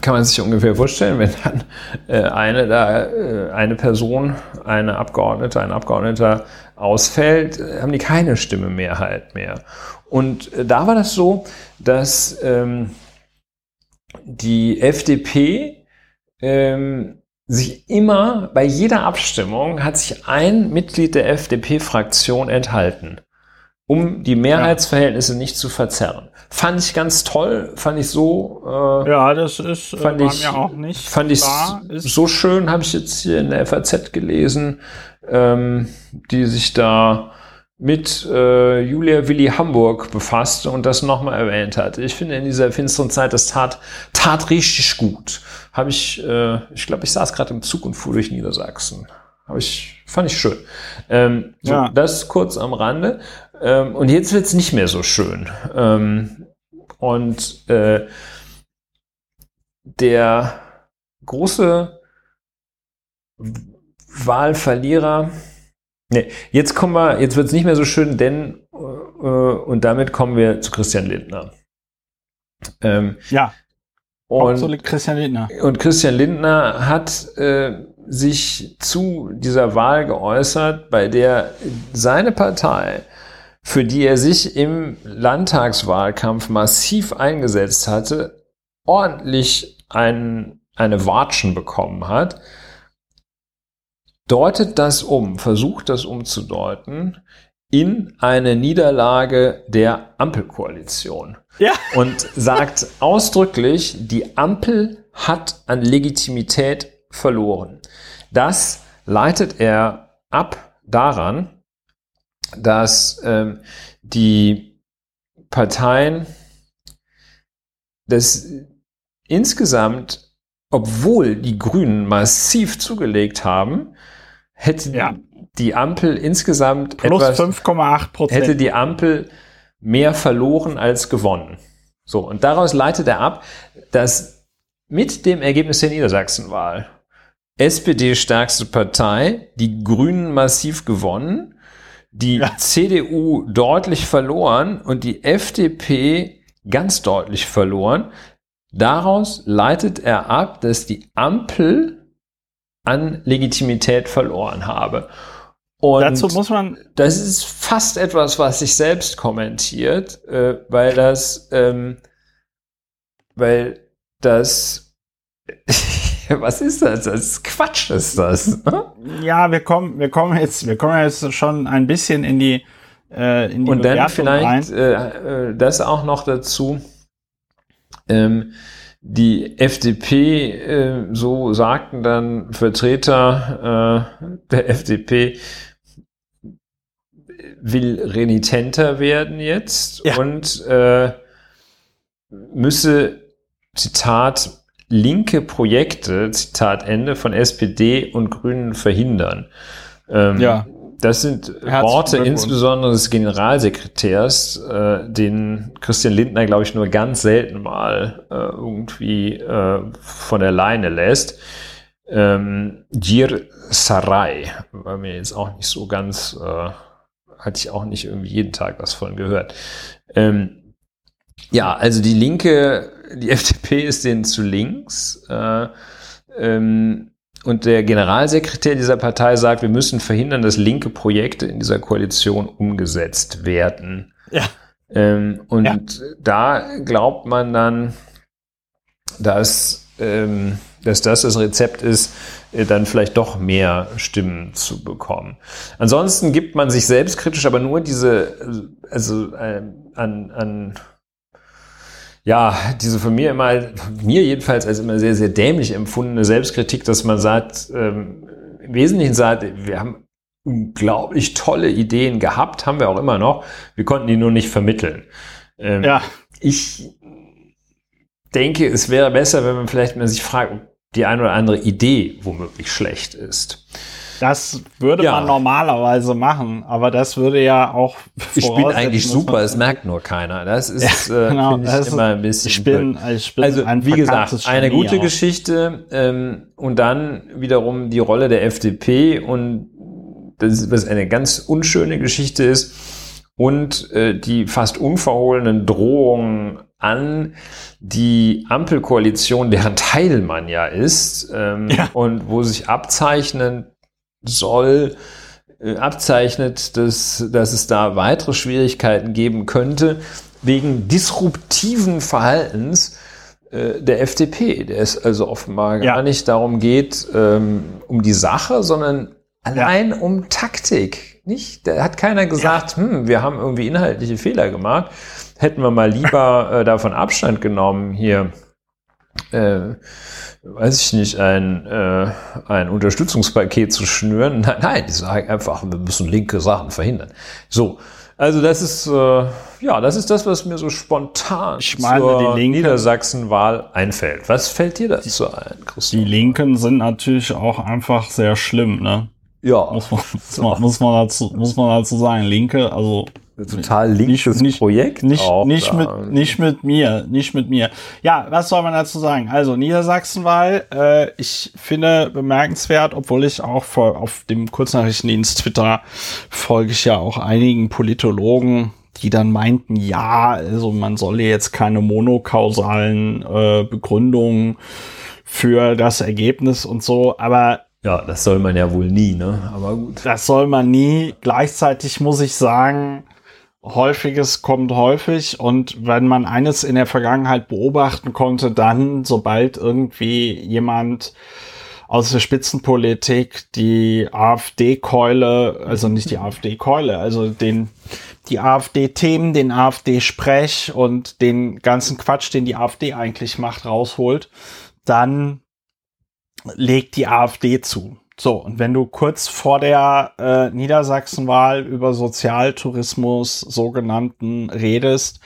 kann man sich ungefähr vorstellen, wenn dann äh, eine da äh, eine Person, eine Abgeordnete, ein Abgeordneter ausfällt, haben die keine Stimme Mehrheit mehr. Und äh, da war das so, dass ähm, die FDP ähm, sich immer bei jeder Abstimmung hat sich ein Mitglied der FDP-Fraktion enthalten, um die Mehrheitsverhältnisse ja. nicht zu verzerren. Fand ich ganz toll, fand ich so. Äh, ja, das ist äh, fand ich, auch nicht. Fand ich so schön, habe ich jetzt hier in der FAZ gelesen ähm, die sich da mit äh, Julia Willi Hamburg befasst und das nochmal erwähnt hat. Ich finde in dieser finsteren Zeit, das tat, tat richtig gut. Habe ich, äh, ich glaube, ich saß gerade im Zug und fuhr durch Niedersachsen. Hab ich, fand ich schön. Ähm, so, Ja. Das kurz am Rande. Ähm, und jetzt wird's nicht mehr so schön. Ähm, und äh, der große Wahlverlierer. Nee, jetzt kommen wir, jetzt wird's nicht mehr so schön, denn äh, und damit kommen wir zu Christian Lindner. Ähm, Ja, und Christian Lindner. und Christian Lindner hat äh, sich zu dieser Wahl geäußert, bei der seine Partei, für die er sich im Landtagswahlkampf massiv eingesetzt hatte, ordentlich ein, eine Watschen bekommen hat, deutet das um, versucht das umzudeuten in eine Niederlage der Ampelkoalition Ja. und sagt ausdrücklich, die Ampel hat an Legitimität verloren. Das leitet er ab daran, dass ähm, die Parteien das insgesamt, obwohl die Grünen massiv zugelegt haben, hätte Ja. die Ampel insgesamt Plus etwas 5,8 Prozent. hätte die Ampel mehr verloren als gewonnen. So, und daraus leitet er ab, dass mit dem Ergebnis der Niedersachsenwahl SPD stärkste Partei, die Grünen massiv gewonnen, die Ja. CDU deutlich verloren und die FDP ganz deutlich verloren. Daraus leitet er ab, dass die Ampel an Legitimität verloren habe. Und Dazu muss man, das ist fast etwas, was sich selbst kommentiert, äh, weil das, ähm, weil das, *laughs* was ist das? Das ist Quatsch, ist das. ja, wir kommen, wir kommen jetzt, wir kommen jetzt schon ein bisschen in die, äh, in die Und dann Bewertung vielleicht äh, äh, das auch noch dazu. Ähm, die FDP, äh, so sagten dann Vertreter äh, der FDP, will renitenter werden jetzt Ja. und äh, müsse, Zitat, linke Projekte, Zitat Ende, von SPD und Grünen verhindern. Ähm, Ja. Das sind Herzlichen Worte insbesondere des Generalsekretärs, äh, den Christian Lindner, glaube ich, nur ganz selten mal äh, irgendwie äh, von der Leine lässt. Ähm, Sarai, war mir jetzt auch nicht so ganz, äh, hatte ich auch nicht irgendwie jeden Tag was von gehört. Ähm, ja, also die Linke, die *laughs* FDP ist denen zu links. Äh, ähm, und der Generalsekretär dieser Partei sagt, wir müssen verhindern, dass linke Projekte in dieser Koalition umgesetzt werden. Ja. Ähm, und Ja. da glaubt man dann, dass, ähm, dass das das Rezept ist, äh, dann vielleicht doch mehr Stimmen zu bekommen. Ansonsten gibt man sich selbstkritisch aber nur diese, also äh, an, an ja, diese von mir immer, mir jedenfalls als immer sehr, sehr dämlich empfundene Selbstkritik, dass man sagt, ähm, im Wesentlichen sagt, wir haben unglaublich tolle Ideen gehabt, haben wir auch immer noch, wir konnten die nur nicht vermitteln. Ähm, Ja, Ich denke, es wäre besser, wenn man vielleicht mal sich fragt, ob die eine oder andere Idee womöglich schlecht ist. Das würde Ja. man normalerweise machen, aber das würde ja auch. Ich bin eigentlich super, es merkt nur keiner. Das ist, Ja, äh, genau, ich das ist- immer ein bisschen Ich bin, ich bin Also, wie gesagt, eine Genie gute auch. Geschichte ähm, und dann wiederum die Rolle der FDP und das was eine ganz unschöne Geschichte ist und äh, die fast unverhohlenen Drohungen an die Ampelkoalition, deren Teil man ja ist ähm, Ja. und wo sich abzeichnen soll, äh, abzeichnet, dass, dass es da weitere Schwierigkeiten geben könnte wegen disruptiven Verhaltens äh, der FDP, der es also offenbar Ja. gar nicht darum geht, ähm, um die Sache, sondern allein um Taktik. Nicht? Da hat keiner gesagt, hm, wir haben irgendwie inhaltliche Fehler gemacht. Hätten wir mal lieber äh, davon Abstand genommen, hier äh, weiß ich nicht, ein, äh, ein Unterstützungspaket zu schnüren. *laughs* Nein, nein, die sagen einfach, wir müssen linke Sachen verhindern. So, also das ist, äh, ja, das ist das, was mir so spontan Ich meine, zur die Niedersachsen-Wahl einfällt. Was fällt dir dazu ein, Die Christoph? Linken sind natürlich auch einfach sehr schlimm, ne? Ja. Muss man, muss *laughs* man, dazu, muss man dazu sagen. Linke, also total linkes nicht, Projekt. Nicht, auch, nicht, mit, nicht mit mir, nicht mit mir. Ja, was soll man dazu sagen? Also Niedersachsenwahl, äh, ich finde bemerkenswert, obwohl ich auch vor, auf dem Kurznachrichtendienst Twitter folge ich ja auch einigen Politologen, die dann meinten, ja, also man solle jetzt keine monokausalen äh, Begründungen für das Ergebnis und so, aber ja, das soll man ja wohl nie, ne? Aber gut. Das soll man nie. Gleichzeitig muss ich sagen, häufiges kommt häufig und wenn man eines in der Vergangenheit beobachten konnte, dann, sobald irgendwie jemand aus der Spitzenpolitik die AfD-Keule, also nicht die AfD-Keule, also den, die AfD-Themen, den AfD-Sprech und den ganzen Quatsch, den die AfD eigentlich macht, rausholt, dann legt die AfD zu. So, und wenn du kurz vor der äh, Niedersachsenwahl über Sozialtourismus sogenannten redest,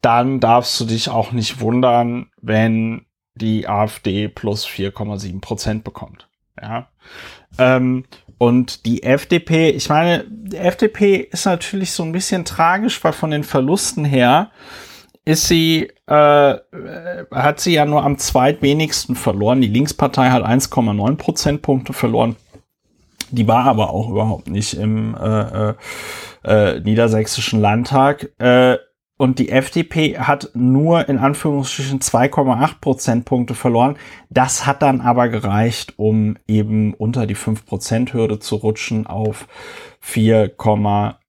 dann darfst du dich auch nicht wundern, wenn die AfD plus 4,7 Prozent bekommt. Ja. Ähm, und die FDP, ich meine, die FDP ist natürlich so ein bisschen tragisch, weil von den Verlusten her ist sie, äh, hat sie ja nur am zweitwenigsten verloren. Die Linkspartei hat 1,9 Prozentpunkte verloren. Die war aber auch überhaupt nicht im äh, äh, äh, niedersächsischen Landtag. Äh, und die FDP hat nur in Anführungsstrichen 2,8 Prozentpunkte verloren. Das hat dann aber gereicht, um eben unter die 5-Prozent-Hürde zu rutschen auf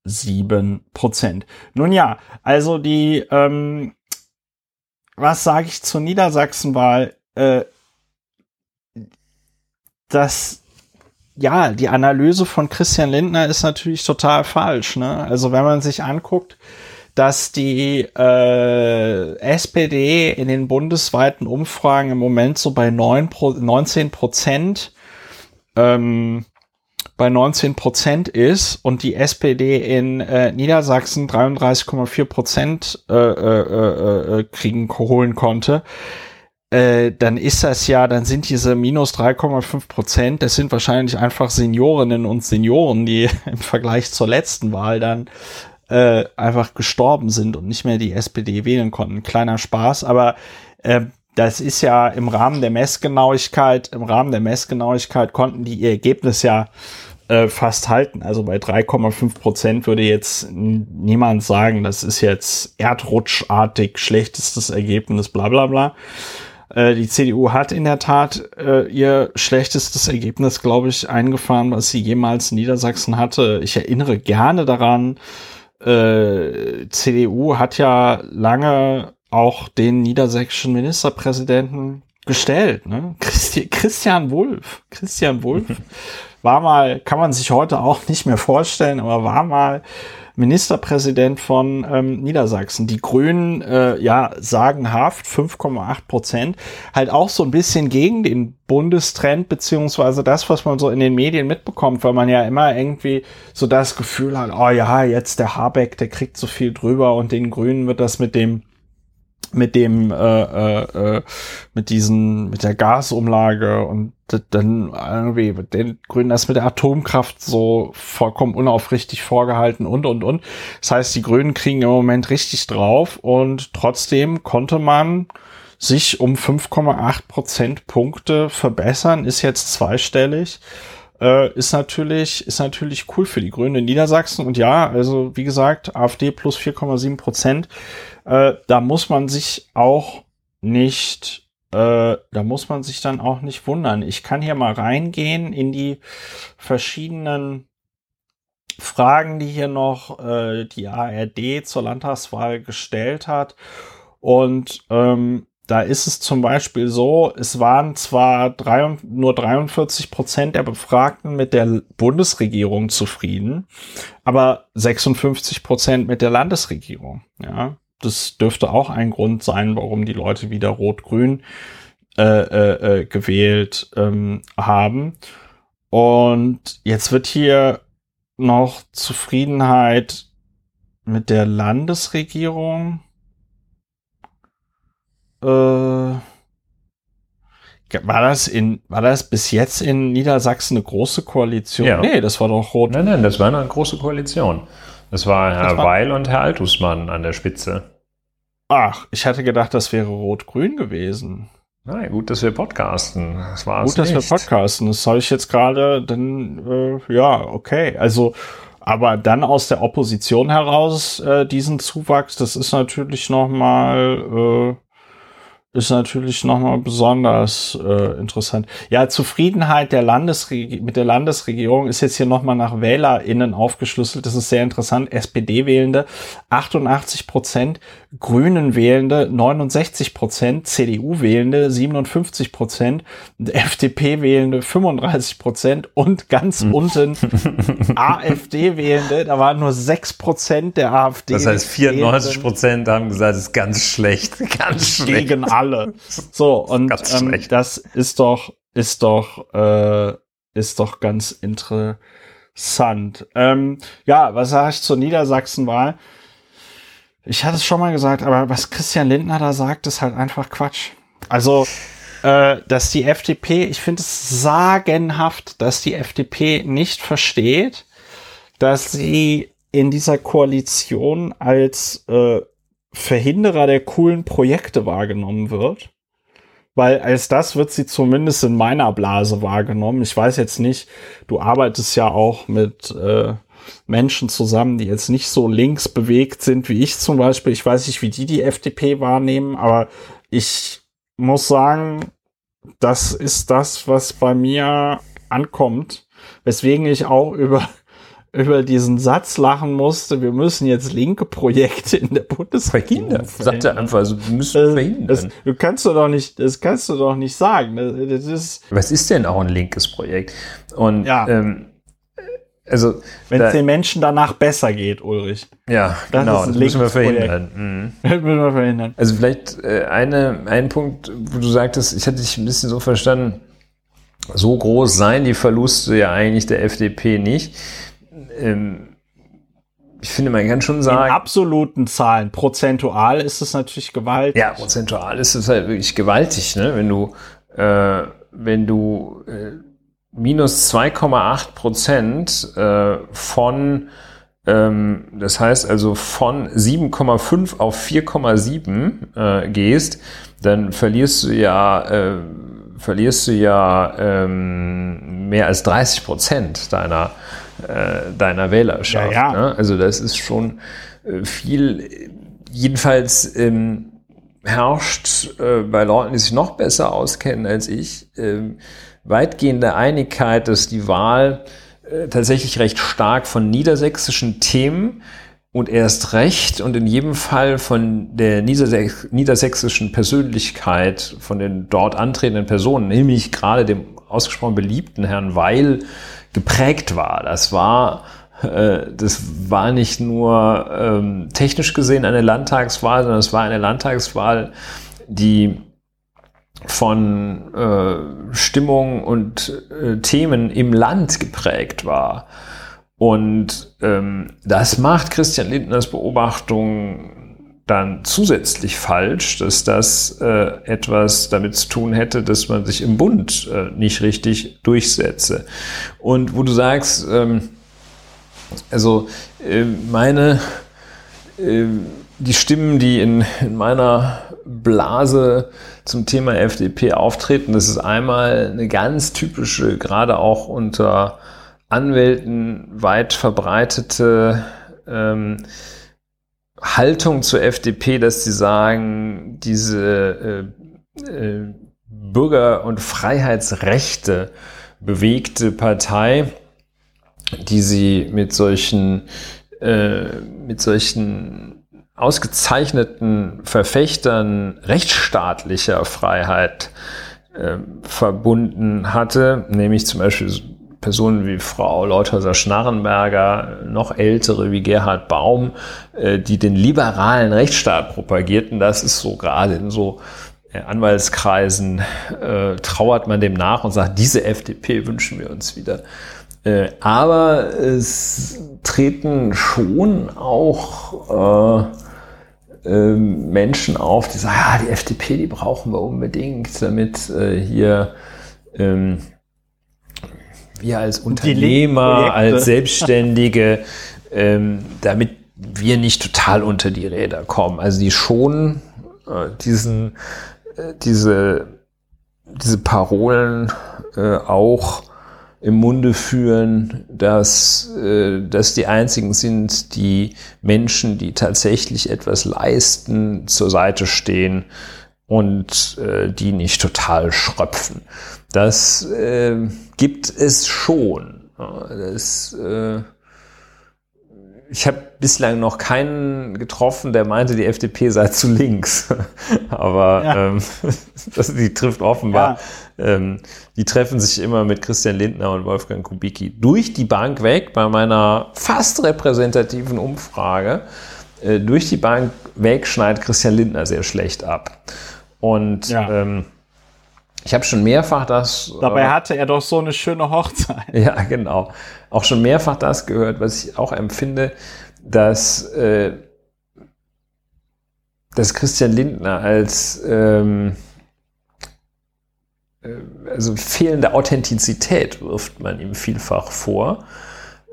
4,7 Prozent. Nun ja, also die, ähm, was sage ich zur Niedersachsenwahl? Äh, das ja, die Analyse von Christian Lindner ist natürlich total falsch. Ne? Also wenn man sich anguckt, dass die äh, SPD in den bundesweiten Umfragen im Moment so bei 9 Pro 19 Prozent ähm, bei 19 Prozent ist und die SPD in äh, Niedersachsen 33,4 Prozent äh, äh, äh, äh, kriegen holen konnte, äh, dann ist das ja, dann sind diese minus 3,5 Prozent, das sind wahrscheinlich einfach Seniorinnen und Senioren, die *laughs* im Vergleich zur letzten Wahl dann äh, einfach gestorben sind und nicht mehr die SPD wählen konnten. Kleiner Spaß, aber äh, das ist ja im Rahmen der Messgenauigkeit, im Rahmen der Messgenauigkeit konnten die ihr Ergebnis ja äh, fast halten. Also bei 3,5 Prozent würde jetzt niemand sagen, das ist jetzt erdrutschartig schlechtestes Ergebnis, bla bla bla. Äh, die CDU hat in der Tat äh, ihr schlechtestes Ergebnis, glaube ich, eingefahren, was sie jemals in Niedersachsen hatte. Ich erinnere gerne daran, äh, CDU hat ja lange auch den niedersächsischen Ministerpräsidenten gestellt. Ne? Christi Christian Wulff. Christian Wulff *laughs* war mal, kann man sich heute auch nicht mehr vorstellen, aber war mal Ministerpräsident von ähm, Niedersachsen. Die Grünen, äh, ja, sagenhaft 5,8 Prozent, halt auch so ein bisschen gegen den Bundestrend, beziehungsweise das, was man so in den Medien mitbekommt, weil man ja immer irgendwie so das Gefühl hat, oh ja, jetzt der Habeck, der kriegt so viel drüber und den Grünen wird das mit dem mit dem äh, äh, äh, mit diesen mit der Gasumlage und dann irgendwie den Grünen das mit der Atomkraft so vollkommen unaufrichtig vorgehalten und und und. Das heißt, die Grünen kriegen im Moment richtig drauf und trotzdem konnte man sich um 5,8 Prozentpunkte verbessern, ist jetzt zweistellig äh, ist natürlich, ist natürlich cool für die Grünen in Niedersachsen. Und ja, also wie gesagt, AfD plus 4,7 Prozent. Äh, da muss man sich auch nicht, äh, da muss man sich dann auch nicht wundern. Ich kann hier mal reingehen in die verschiedenen Fragen, die hier noch äh, die ARD zur Landtagswahl gestellt hat. Und ähm, da ist es zum Beispiel so, es waren zwar drei, nur 43 Prozent der Befragten mit der Bundesregierung zufrieden, aber 56 Prozent mit der Landesregierung. Ja, das dürfte auch ein Grund sein, warum die Leute wieder Rot-Grün äh, äh, äh, gewählt ähm, haben. Und jetzt wird hier noch Zufriedenheit mit der Landesregierung äh, War das in, war das bis jetzt in Niedersachsen eine große Koalition? Ja. Nee, das war doch rot. Nein, nein, das war eine große Koalition. Das war Herr war- Weil und Herr Altusmann an der Spitze. Ach, ich hatte gedacht, das wäre rot-grün gewesen. Na gut, dass wir podcasten. Das war Gut, dass wir podcasten. Das habe ich jetzt gerade, dann, äh, ja, okay. Also, aber dann aus der Opposition heraus äh, diesen Zuwachs, das ist natürlich noch mal, äh, ist natürlich noch mal besonders äh, interessant. Ja, Zufriedenheit der Landesreg mit der Landesregierung ist jetzt hier noch mal nach WählerInnen aufgeschlüsselt. Das ist sehr interessant. SPD-Wählende 88 Prozent, Grünen-Wählende 69 Prozent, CDU-Wählende 57 Prozent, FDP-Wählende 35 Prozent und ganz unten *laughs* AfD-Wählende, da waren nur 6 Prozent der AfD. Das heißt, 94 Prozent haben gesagt, es ist ganz schlecht. *laughs* Ganz schlecht. gegen alle. *laughs* So, und Ganz ähm, das ist doch, ist doch, äh, ist doch ganz interessant. Ähm, ja, was sage ich zur Niedersachsenwahl? Ich hatte es schon mal gesagt, aber was Christian Lindner da sagt, ist halt einfach Quatsch. Also, äh, dass die FDP, ich finde es sagenhaft, dass die FDP nicht versteht, dass sie in dieser Koalition als äh, Verhinderer der coolen Projekte wahrgenommen wird. Weil als das wird sie zumindest in meiner Blase wahrgenommen. Ich weiß jetzt nicht, du arbeitest ja auch mit äh, Menschen zusammen, die jetzt nicht so links bewegt sind wie ich zum Beispiel. Ich weiß nicht, wie die die FDP wahrnehmen, aber ich muss sagen, das ist das, was bei mir ankommt. Weswegen ich auch *laughs* über über diesen Satz lachen musste, wir müssen jetzt linke Projekte in der Bundesregierung Verhindern. Sagt er einfach, also wir müssen das, verhindern. das, du kannst du doch nicht, das kannst du doch nicht sagen. Das, ist, Was ist denn auch ein linkes Projekt? Und Ja. ähm, also wenn es den Menschen danach besser geht, Ulrich. ja, das genau, das müssen wir verhindern. Mhm. *laughs* Das müssen wir verhindern. Also vielleicht äh, eine, ein Punkt, wo du sagtest, ich hatte dich ein bisschen so verstanden, so groß seien die Verluste ja eigentlich der FDP nicht. Ähm, ich finde, man kann schon In sagen, absoluten Zahlen, prozentual ist es natürlich gewaltig. ja, prozentual ist es halt wirklich gewaltig, ne? Wenn du, äh, wenn du äh, minus 2,8 Prozent äh, von, ähm, das heißt also von 7,5 auf 4,7 äh, gehst, dann verlierst du ja, äh, verlierst du ja ähm, mehr als 30 Prozent deiner, äh, deiner Wählerschaft. Ja, ja. Ne? Also das ist schon äh, viel. Jedenfalls ähm, herrscht äh, bei Leuten, die sich noch besser auskennen als ich, ähm, weitgehende Einigkeit, dass die Wahl äh, tatsächlich recht stark von niedersächsischen Themen und erst recht und in jedem Fall von der niedersäch niedersächsischen Persönlichkeit, von den dort antretenden Personen, nämlich gerade dem ausgesprochen beliebten Herrn Weil, geprägt war. Das war, äh, das war nicht nur ähm, technisch gesehen eine Landtagswahl, sondern es war eine Landtagswahl, die von äh, Stimmung und äh, Themen im Land geprägt war. Und ähm, das macht Christian Lindners Beobachtung dann zusätzlich falsch, dass das äh, etwas damit zu tun hätte, dass man sich im Bund äh, nicht richtig durchsetze. Und wo du sagst, ähm, also äh, meine, äh, die Stimmen, die in, in meiner Blase zum Thema FDP auftreten, das ist einmal eine ganz typische, gerade auch unter Anwälten weit verbreitete ähm, Haltung zur FDP, dass sie sagen, diese äh, äh, Bürger- und Freiheitsrechte bewegte Partei, die sie mit solchen, äh, mit solchen ausgezeichneten Verfechtern rechtsstaatlicher Freiheit äh, verbunden hatte, nämlich zum Beispiel Personen wie Frau Leuthäuser-Schnarrenberger, noch ältere wie Gerhard Baum, äh, die den liberalen Rechtsstaat propagierten. Das ist so gerade in so äh, Anwaltskreisen äh, trauert man dem nach und sagt, diese FDP wünschen wir uns wieder. Äh, aber es treten schon auch ähm, Menschen auf, die sagen, ja, die FDP, die brauchen wir unbedingt, damit äh, hier ähm, wir als Unternehmer, als Selbstständige, ähm, damit wir nicht total unter die Räder kommen. Also die schonen äh, diesen, äh, diese, diese Parolen äh, auch im Munde führen, dass äh, dass die einzigen sind, die Menschen, die tatsächlich etwas leisten, zur Seite stehen und äh, die nicht total schröpfen. Das äh, gibt es schon. Das, äh, ich habe bislang noch keinen getroffen, der meinte, die FDP sei zu links. *laughs* Aber ja. ähm, *laughs* das, die trifft offenbar. Ja. Ähm, die treffen sich immer mit Christian Lindner und Wolfgang Kubicki durch die Bank weg bei meiner fast repräsentativen Umfrage. Äh, durch die Bank weg schneidet Christian Lindner sehr schlecht ab. Und ja. ähm, ich habe schon mehrfach das. Dabei äh, hatte er doch so eine schöne Hochzeit. *laughs* Ja, genau. Auch schon mehrfach das gehört, was ich auch empfinde, dass, äh, dass Christian Lindner als ähm, äh, also fehlende Authentizität wirft man ihm vielfach vor,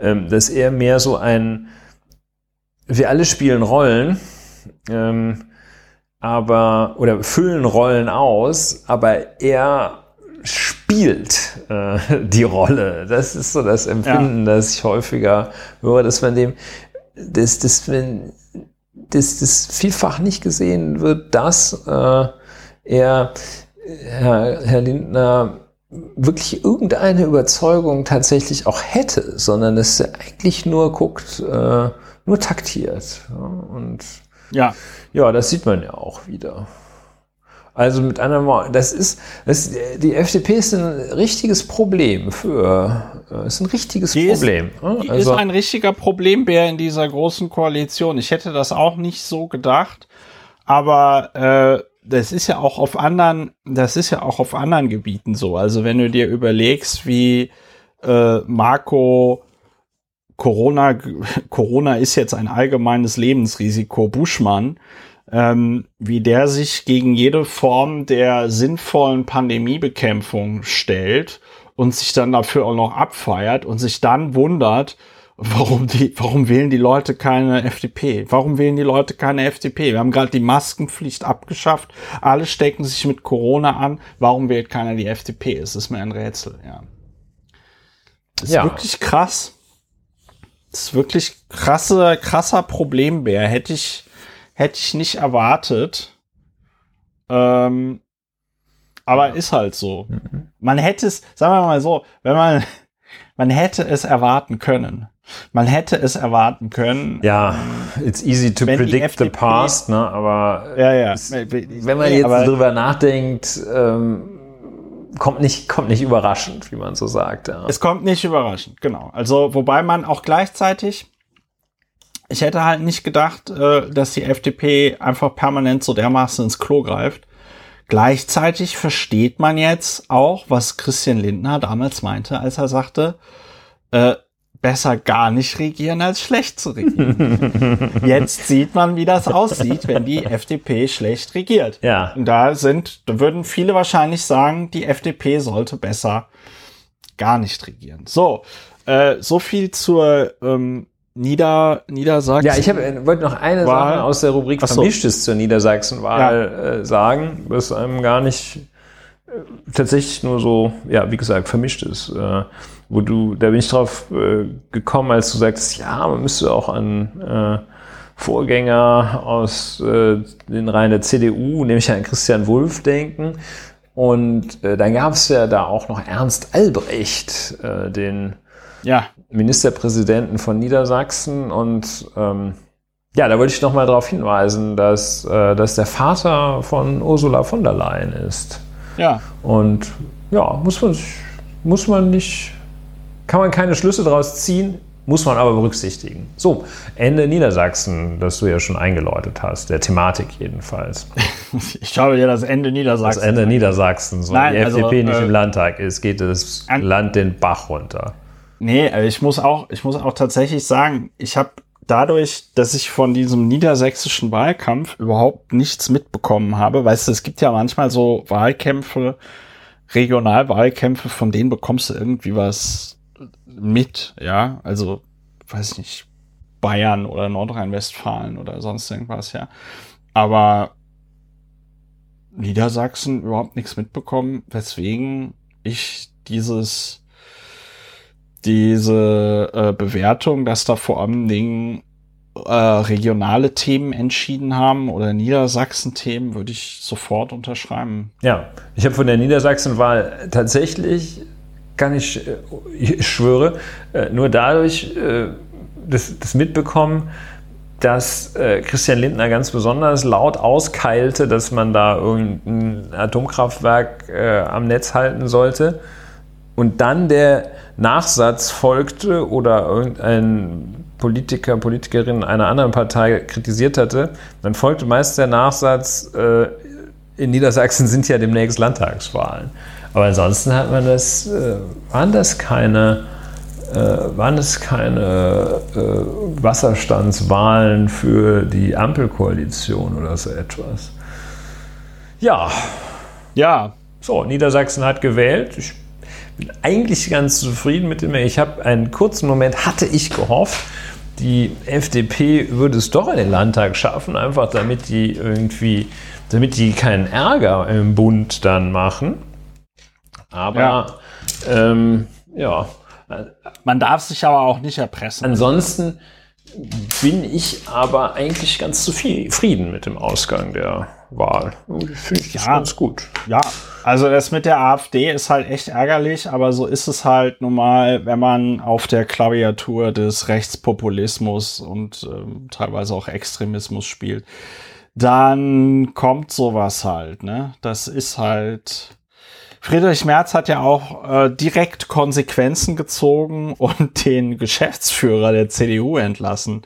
ähm, dass er mehr so ein wir alle spielen Rollen. Ähm, aber oder füllen Rollen aus, aber er spielt äh, *laughs* die Rolle. Das ist so das Empfinden, ja. das ich häufiger höre, dass man dem, dass, dass, wenn, dass das vielfach nicht gesehen wird, dass äh, er, Herr, Herr Lindner, wirklich irgendeine Überzeugung tatsächlich auch hätte, sondern dass er eigentlich nur guckt, äh, nur taktiert. Ja, und ja. Ja, das sieht man ja auch wieder. Also mit anderen Worten, das ist, das, die FDP ist ein richtiges Problem für, äh, ist ein richtiges die Problem. Ist, ne? die also, ist ein richtiger Problembär in dieser großen Koalition. Ich hätte das auch nicht so gedacht, aber äh, das ist ja auch auf anderen, das ist ja auch auf anderen Gebieten so. Also wenn du dir überlegst, wie äh, Marco Corona, Corona ist jetzt ein allgemeines Lebensrisiko, Buschmann, ähm, wie der sich gegen jede Form der sinnvollen Pandemiebekämpfung stellt und sich dann dafür auch noch abfeiert und sich dann wundert, warum die, warum wählen die Leute keine FDP? Warum wählen die Leute keine FDP? Wir haben gerade die Maskenpflicht abgeschafft. Alle stecken sich mit Corona an. Warum wählt keiner die FDP? Es ist mir ein Rätsel, ja. Das ist ja. wirklich krass. Das ist wirklich krasse, krasser Problembär. Hätte ich, hätte ich nicht erwartet. Ähm, aber ist halt so. Mhm. Man hätte es, sagen wir mal so, wenn man, *laughs* man hätte es erwarten können. Man hätte es erwarten können. Ja, it's easy to predict FDP, the past, ne? Aber ja, ja. Wenn man jetzt aber, drüber nachdenkt, ähm, kommt nicht, kommt nicht überraschend, wie man so sagt. Ja. Es kommt nicht überraschend, genau. Also, wobei man auch gleichzeitig, ich hätte halt nicht gedacht, äh, dass die FDP einfach permanent so dermaßen ins Klo greift. Gleichzeitig versteht man jetzt auch, was Christian Lindner damals meinte, als er sagte, äh, besser gar nicht regieren als schlecht zu regieren. *laughs* Jetzt sieht man, wie das aussieht, wenn die FDP schlecht regiert. Ja. Und da sind, da würden viele wahrscheinlich sagen, die FDP sollte besser gar nicht regieren. So, äh, so viel zur ähm, Nieder Niedersachsen. Ja, ich hab, äh, wollte noch eine Wahl. Sache aus der Rubrik so. Vermischtes zur Niedersachsenwahl ja. äh, sagen, was einem gar nicht äh, tatsächlich nur so, ja, wie gesagt, vermischt ist. Äh, wo du, da bin ich drauf äh, gekommen, als du sagst, ja, man müsste auch an äh, Vorgänger aus äh, den Reihen der CDU, nämlich an Christian Wulff, denken. Und äh, dann gab es ja da auch noch Ernst Albrecht, äh, den ja. Ministerpräsidenten von Niedersachsen. Und ähm, ja, da wollte ich noch mal darauf hinweisen, dass, äh, dass der Vater von Ursula von der Leyen ist. Ja. Und ja, muss man, muss man nicht kann man keine Schlüsse daraus ziehen, muss man aber berücksichtigen. So, Ende Niedersachsen, das du ja schon eingeläutet hast, der Thematik jedenfalls. *laughs* Ich habe ja das Ende Niedersachsen. Das Ende Niedersachsen, so Nein, die also, FDP nicht äh, im Landtag ist, geht das Land den Bach runter. Nee, ich muss auch, ich muss auch tatsächlich sagen, ich habe dadurch, dass ich von diesem niedersächsischen Wahlkampf überhaupt nichts mitbekommen habe, weißt du, es gibt ja manchmal so Wahlkämpfe, Regionalwahlkämpfe, von denen bekommst du irgendwie was mit, ja, also, weiß ich nicht, Bayern oder Nordrhein-Westfalen oder sonst irgendwas, ja. Aber Niedersachsen überhaupt nichts mitbekommen, weswegen ich dieses diese äh, Bewertung, dass da vor allen Dingen äh, regionale Themen entschieden haben oder Niedersachsen-Themen, würde ich sofort unterschreiben. Ja, ich habe von der Niedersachsen-Wahl tatsächlich, kann ich, äh, ich schwöre, äh, nur dadurch äh, das, das mitbekommen, dass Christian Lindner ganz besonders laut auskeilte, dass man da irgendein Atomkraftwerk am Netz halten sollte. Und dann der Nachsatz folgte oder irgendein Politiker, Politikerin einer anderen Partei kritisiert hatte, dann folgte meist der Nachsatz, äh, in Niedersachsen sind ja demnächst Landtagswahlen. Aber ansonsten hat man das, äh, waren das keine äh, waren es keine äh, Wasserstandswahlen für die Ampelkoalition oder so etwas. Ja. Ja. So, Niedersachsen hat gewählt. Ich bin eigentlich ganz zufrieden mit dem. Ich habe einen kurzen Moment, hatte ich gehofft, die FDP würde es doch in den Landtag schaffen, einfach damit die irgendwie, damit die keinen Ärger im Bund dann machen. Aber ja, ähm, ja man darf sich aber auch nicht erpressen. Ansonsten bin ich aber eigentlich ganz zufrieden mit dem Ausgang der Wahl. Finde ich ja, ganz gut. Ja, also das mit der AfD ist halt echt ärgerlich, aber so ist es halt nun mal, wenn man auf der Klaviatur des Rechtspopulismus und ähm, teilweise auch Extremismus spielt, dann kommt sowas halt, ne? Das ist halt Friedrich Merz hat ja auch äh, direkt Konsequenzen gezogen *laughs* und den Geschäftsführer der CDU entlassen.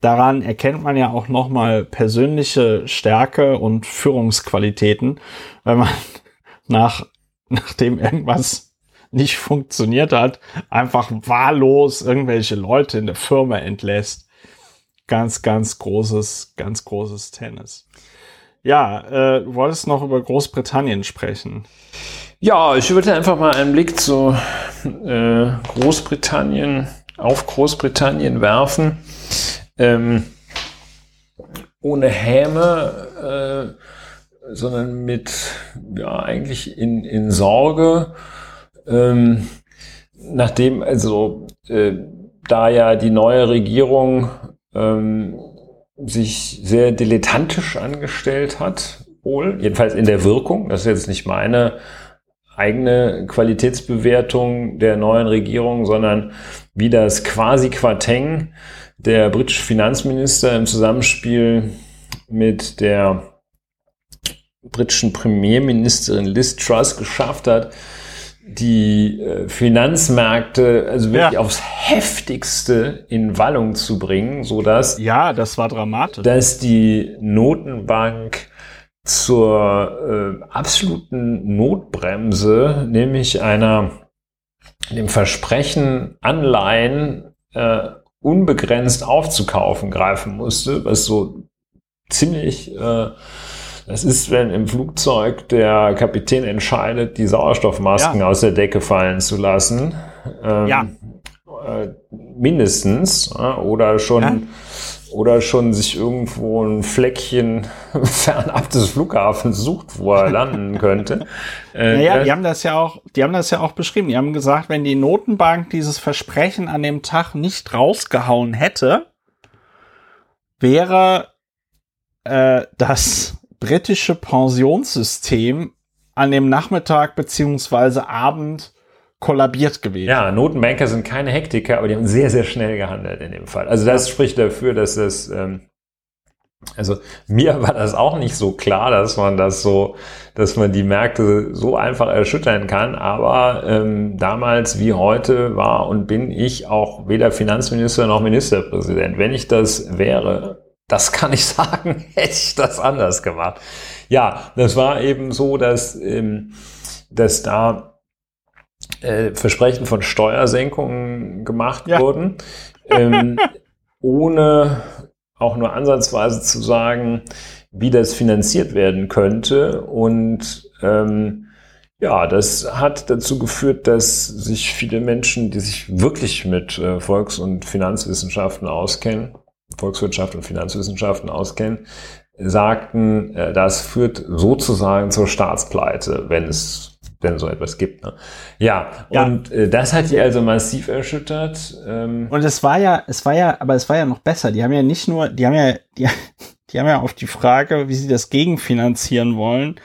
Daran erkennt man ja auch nochmal persönliche Stärke und Führungsqualitäten, wenn man *laughs* nach, nachdem irgendwas nicht funktioniert hat, einfach wahllos irgendwelche Leute in der Firma entlässt. Ganz, ganz großes, ganz großes Tennis. Ja, äh, du wolltest noch über Großbritannien sprechen. Ja, ich würde einfach mal einen Blick zu äh, Großbritannien, auf Großbritannien werfen. Ähm, ohne Häme, äh, sondern mit, ja, eigentlich in, in Sorge. Ähm, nachdem, also, äh, da ja die neue Regierung ähm, sich sehr dilettantisch angestellt hat, wohl, jedenfalls in der Wirkung, das ist jetzt nicht meine eigene Qualitätsbewertung der neuen Regierung, sondern wie das quasi Quateng der britische Finanzminister im Zusammenspiel mit der britischen Premierministerin Liz Truss geschafft hat, die äh, Finanzmärkte also wirklich ja. aufs heftigste in Wallung zu bringen, so dass ja, das war dramatisch, dass die Notenbank zur äh, absoluten Notbremse, nämlich einer dem Versprechen, Anleihen äh, unbegrenzt aufzukaufen, greifen musste, was so ziemlich, äh, das ist, wenn im Flugzeug der Kapitän entscheidet, die Sauerstoffmasken ja. aus der Decke fallen zu lassen. Ähm, ja. Äh, mindestens. Äh, oder schon ja oder schon sich irgendwo ein Fleckchen *laughs* fernab des Flughafens sucht, wo er landen könnte. *laughs* Äh, naja, die haben das ja auch, die haben das ja auch beschrieben. Die haben gesagt, wenn die Notenbank dieses Versprechen an dem Tag nicht rausgehauen hätte, wäre äh, das britische Pensionssystem an dem Nachmittag beziehungsweise Abend kollabiert gewesen. Ja, Notenbanker sind keine Hektiker, aber die haben sehr, sehr schnell gehandelt in dem Fall. Also das ja. spricht dafür, dass das, ähm, also mir *laughs* war das auch nicht so klar, dass man das so, dass man die Märkte so einfach erschüttern kann. Aber ähm, damals wie heute war und bin ich auch weder Finanzminister noch Ministerpräsident. Wenn ich das wäre, das kann ich *laughs* sagen, hätte ich das anders gemacht. Ja, das war eben so, dass, ähm, dass da äh, Versprechen von Steuersenkungen gemacht ja. wurden. Ähm, *laughs* ohne auch nur ansatzweise zu sagen, wie das finanziert werden könnte. Und ähm, ja, das hat dazu geführt, dass sich viele Menschen, die sich wirklich mit äh, Volks- und Finanzwissenschaften auskennen, Volkswirtschaft und Finanzwissenschaften auskennen, sagten, äh, das führt sozusagen zur Staatspleite, wenn es denn so etwas gibt. Ne? Ja, ja, und äh, das hat die also massiv erschüttert. Ähm. Und es war ja, es war ja, aber es war ja noch besser. Die haben ja nicht nur, die haben ja, die, *laughs* die haben ja auf die Frage, wie sie das gegenfinanzieren wollen,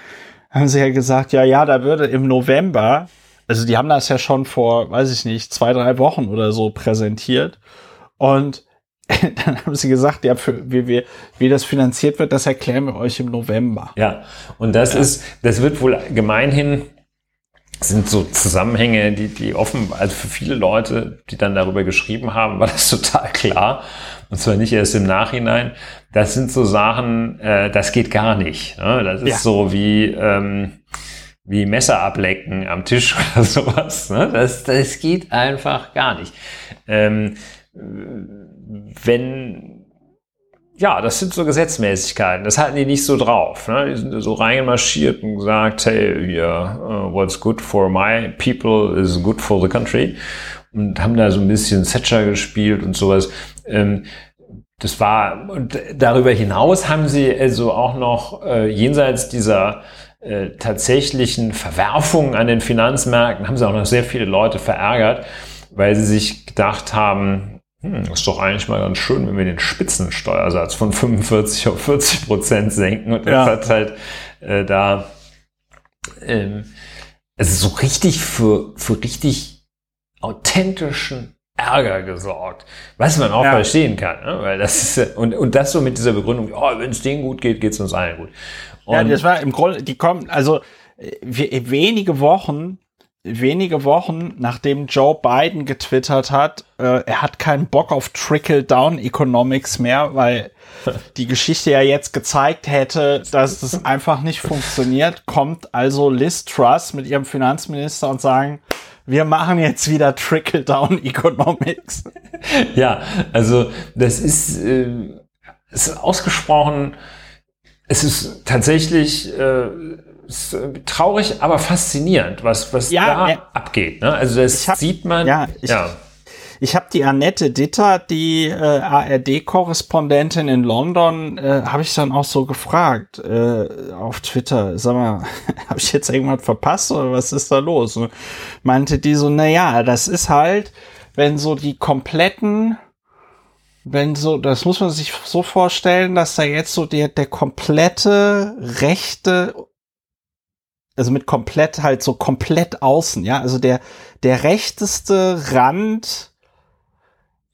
haben sie ja gesagt, ja, ja, da würde im November, also die haben das ja schon vor, weiß ich nicht, zwei, drei Wochen oder so präsentiert. Und *laughs* dann haben sie gesagt, ja, für, wie, wie, wie das finanziert wird, das erklären wir euch im November. Ja, und das ja. ist, das wird wohl gemeinhin, sind so Zusammenhänge, die, die offen, also für viele Leute, die dann darüber geschrieben haben, war das *laughs* total klar. Und zwar nicht erst im Nachhinein. Das sind so Sachen, äh, das geht gar nicht. Ne? Das ist ja. so wie, ähm, wie Messer ablecken am Tisch *laughs* oder sowas. Ne? Das, das geht einfach gar nicht. Ähm, wenn, ja, das sind so Gesetzmäßigkeiten, das halten die nicht so drauf. Ne? Die sind so reingemarschiert und gesagt, hey, yeah, uh, what's good for my people is good for the country. Und haben da so ein bisschen Thatcher gespielt und sowas. Ähm, das war, und darüber hinaus haben sie also auch noch äh, jenseits dieser äh, tatsächlichen Verwerfungen an den Finanzmärkten, haben sie auch noch sehr viele Leute verärgert, weil sie sich gedacht haben, hm, ist doch eigentlich mal ganz schön, wenn wir den Spitzensteuersatz von 45 auf 40 Prozent senken. Und das ja. hat halt äh, da ähm, also so richtig für, für richtig authentischen Ärger gesorgt. Was man auch ja. verstehen kann, ne? weil das ist, und, und das so mit dieser Begründung, oh, wenn es denen gut geht, geht es uns allen gut. Und ja, das war im Grunde, die kommen, also äh, wenige Wochen wenige Wochen, nachdem Joe Biden getwittert hat, äh, er hat keinen Bock auf Trickle-Down-Economics mehr, weil *laughs* die Geschichte ja jetzt gezeigt hätte, dass das einfach nicht funktioniert, kommt also Liz Truss mit ihrem Finanzminister und sagen, wir machen jetzt wieder Trickle-Down-Economics. *laughs* Ja, also das ist, äh, ist ausgesprochen, es ist tatsächlich äh, ist äh, traurig, aber faszinierend, was, was ja, da ja. abgeht. Ne? Also das hab, sieht man. Ja, ich, ja. ich habe die Annette Ditter, die äh, ARD-Korrespondentin in London, äh, habe ich dann auch so gefragt äh, auf Twitter. Sag mal, *laughs* habe ich jetzt irgendwas verpasst oder was ist da los? Und meinte die so, na ja, das ist halt, wenn so die kompletten wenn so, das muss man sich so vorstellen, dass da jetzt so der, der komplette rechte also mit komplett halt so komplett außen, ja, also der, der rechteste Rand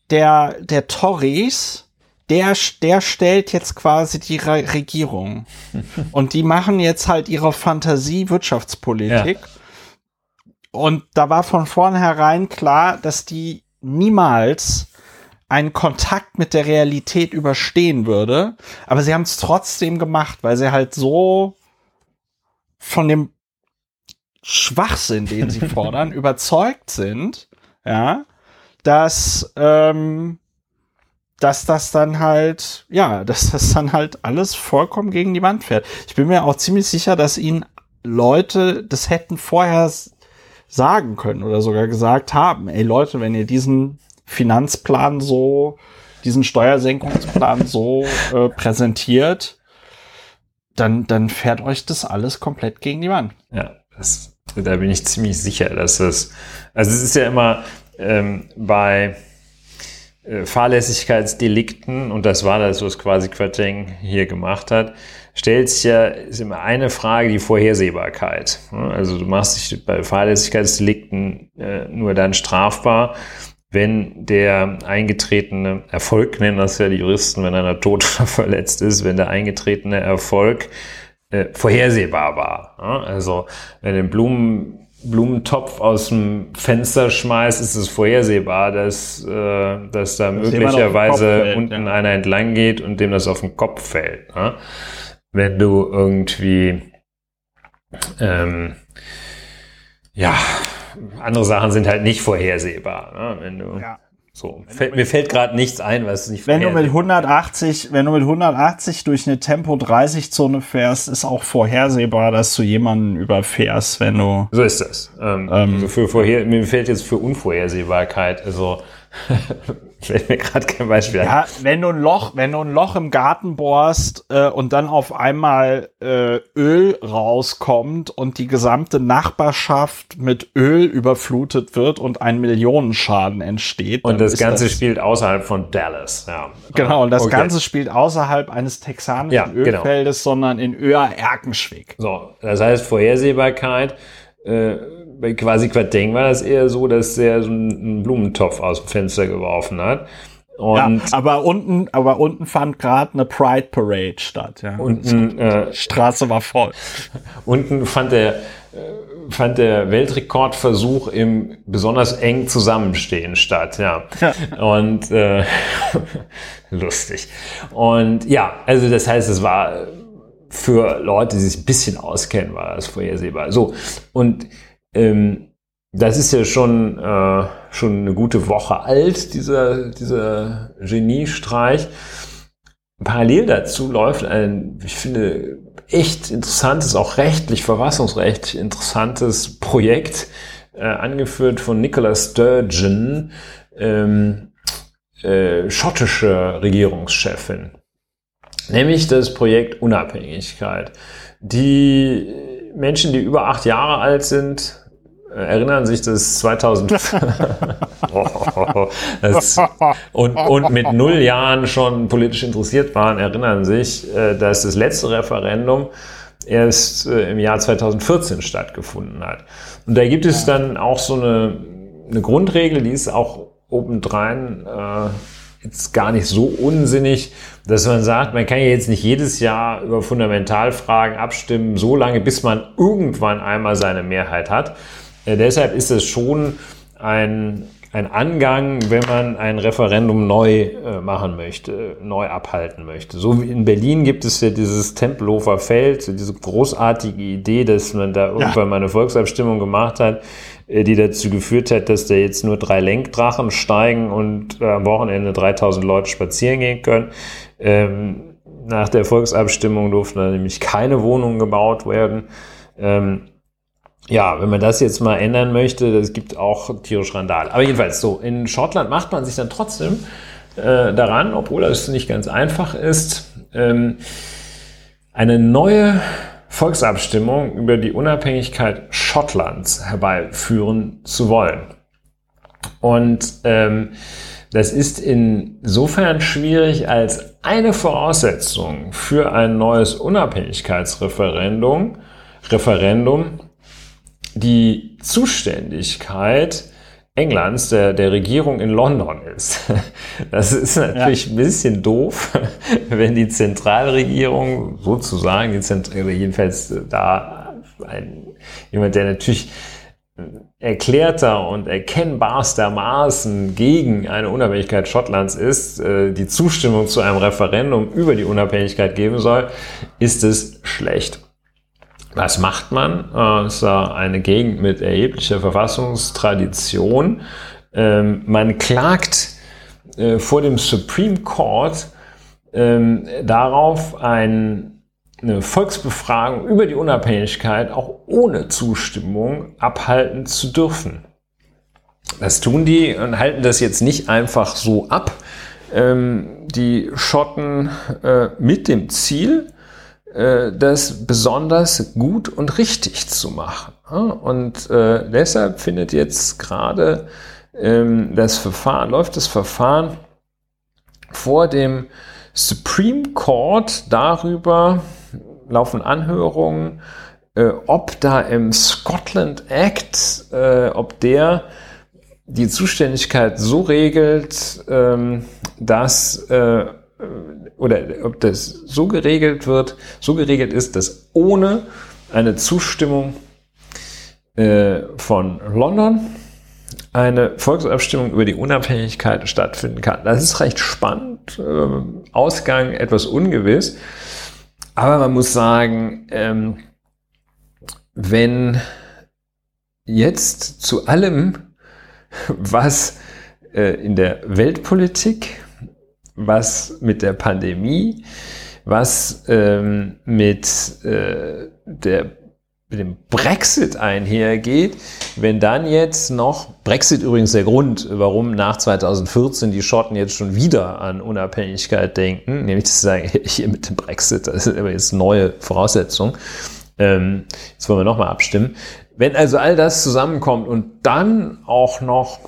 der, der Tories, der, der stellt jetzt quasi die Re Regierung. *laughs* Und die machen jetzt halt ihre Fantasie-Wirtschaftspolitik. Ja. Und da war von vornherein klar, dass die niemals einen Kontakt mit der Realität überstehen würde. Aber sie haben es trotzdem gemacht, weil sie halt so von dem Schwachsinn, den sie *laughs* fordern, überzeugt sind, ja, dass, ähm, dass das dann halt, ja, dass das dann halt alles vollkommen gegen die Wand fährt. Ich bin mir auch ziemlich sicher, dass ihnen Leute das hätten vorher sagen können oder sogar gesagt haben, ey Leute, wenn ihr diesen Finanzplan so, diesen Steuersenkungsplan so äh, präsentiert, dann, dann fährt euch das alles komplett gegen die Wand. Ja, das da bin ich ziemlich sicher, dass es, also es ist ja immer ähm, bei äh, Fahrlässigkeitsdelikten, und das war das, was quasi Quatting hier gemacht hat, stellt sich ja, ist immer eine Frage, die Vorhersehbarkeit. Also du machst dich bei Fahrlässigkeitsdelikten äh, nur dann strafbar, wenn der eingetretene Erfolg, nennen das ja die Juristen, wenn einer tot oder *laughs* verletzt ist, wenn der eingetretene Erfolg äh, vorhersehbar war. Ne? Also wenn den Blumen Blumentopf aus dem Fenster schmeißt, ist es vorhersehbar, dass, äh, dass da das möglicherweise fällt, unten ja. einer entlang geht und dem das auf den Kopf fällt. Ne? Wenn du irgendwie ähm, ja, andere Sachen sind halt nicht vorhersehbar. Ne? Wenn du ja. So, fällt, mir fällt gerade nichts ein, was nicht Wenn du mit 180, wenn du mit 180 durch eine Tempo 30 Zone fährst, ist auch vorhersehbar, dass du jemanden überfährst, wenn du. So ist das. Ähm, ähm, also für vorher, mir fällt jetzt für Unvorhersehbarkeit, also *laughs* Fällt mir gerade kein Beispiel ein. Ja, wenn du ein Loch, wenn du ein Loch im Garten bohrst äh, und dann auf einmal äh, Öl rauskommt und die gesamte Nachbarschaft mit Öl überflutet wird und ein Millionenschaden entsteht. Und das Ganze das, spielt außerhalb von Dallas, ja. Genau, und das okay. Ganze spielt außerhalb eines texanischen ja, genau. Ölfeldes, genau. sondern in Öhr-Erkenschwick. So, das heißt Vorhersehbarkeit. Äh, bei quasi Quateng war das eher so, dass er so einen Blumentopf aus dem Fenster geworfen hat. Und ja, aber unten, aber unten fand gerade eine Pride Parade statt. Ja. Unten, äh, Straße war voll. *laughs* Unten fand der, äh, fand der Weltrekordversuch im besonders eng Zusammenstehen statt. Ja. ja. Und äh, *laughs* lustig. Und ja, also das heißt, es war für Leute, die sich ein bisschen auskennen, war das vorhersehbar. So und ähm, das ist ja schon, äh, schon eine gute Woche alt, dieser, dieser Geniestreich. Parallel dazu läuft ein, ich finde, echt interessantes, auch rechtlich, verfassungsrechtlich interessantes Projekt, äh, angeführt von Nicola Sturgeon, ähm, äh, schottische Regierungschefin. Nämlich das Projekt Unabhängigkeit. Die Menschen, die über acht Jahre alt sind, erinnern sich, dass 2000 das, *laughs* *laughs* und, und mit null Jahren schon politisch interessiert waren, erinnern sich, äh, dass das letzte Referendum erst äh, im Jahr 2014 stattgefunden hat. Und da gibt es dann auch so eine, eine Grundregel, die ist auch obendrein äh, jetzt gar nicht so unsinnig, dass man sagt, man kann ja jetzt nicht jedes Jahr über Fundamentalfragen abstimmen, so lange, bis man irgendwann einmal seine Mehrheit hat. Äh, deshalb ist es schon ein, ein Angang, wenn man ein Referendum neu äh, machen möchte, neu abhalten möchte. So wie in Berlin gibt es ja dieses Tempelhofer Feld, diese großartige Idee, dass man da irgendwann ja. mal eine Volksabstimmung gemacht hat, äh, die dazu geführt hat, dass da jetzt nur drei Lenkdrachen steigen und am Wochenende 3000 Leute spazieren gehen können. Ähm, nach der Volksabstimmung durften da nämlich keine Wohnungen gebaut werden. Ähm, ja, wenn man das jetzt mal ändern möchte, das gibt auch tierisch Randal. Aber jedenfalls so, in Schottland macht man sich dann trotzdem äh, daran, obwohl das nicht ganz einfach ist, ähm, eine neue Volksabstimmung über die Unabhängigkeit Schottlands herbeiführen zu wollen. Und ähm, das ist insofern schwierig, als eine Voraussetzung für ein neues Unabhängigkeitsreferendum Referendum die Zuständigkeit Englands, der, der Regierung in London ist. *laughs* Das ist natürlich ja. ein bisschen doof, *laughs* wenn die Zentralregierung sozusagen, die Zentral jedenfalls da ein, jemand, der natürlich erklärter und erkennbarstermaßen gegen eine Unabhängigkeit Schottlands ist, äh, die Zustimmung zu einem Referendum über die Unabhängigkeit geben soll, ist es schlecht. Was macht man? Äh, es ist eine Gegend mit erheblicher Verfassungstradition. Ähm, man klagt äh, vor dem Supreme Court ähm, darauf, ein, eine Volksbefragung über die Unabhängigkeit auch ohne Zustimmung abhalten zu dürfen. Das tun die und halten das jetzt nicht einfach so ab. Ähm, die Schotten äh, mit dem Ziel, äh, das besonders gut und richtig zu machen. Und äh, deshalb findet jetzt gerade ähm, das Verfahren, läuft das Verfahren vor dem Supreme Court darüber, laufen Anhörungen, äh, ob da im Scotland Act, äh, ob der die Zuständigkeit so regelt, ähm, dass äh, oder ob das so geregelt wird, so geregelt ist, dass ohne eine Zustimmung äh, von London eine Volksabstimmung über die Unabhängigkeit stattfinden kann. Das ist recht spannend, äh, Ausgang etwas ungewiss, aber man muss sagen, ähm, wenn jetzt zu allem, was äh, in der Weltpolitik, was mit der Pandemie, was ähm, mit, äh, der, mit dem Brexit einhergeht, wenn dann jetzt noch, Brexit übrigens der Grund, warum nach 2014 die Schotten jetzt schon wieder an Unabhängigkeit denken, nämlich zu sagen, *laughs* hier mit dem Brexit, das ist aber jetzt neue Voraussetzung. Ähm, jetzt wollen wir nochmal abstimmen. Wenn also all das zusammenkommt und dann auch noch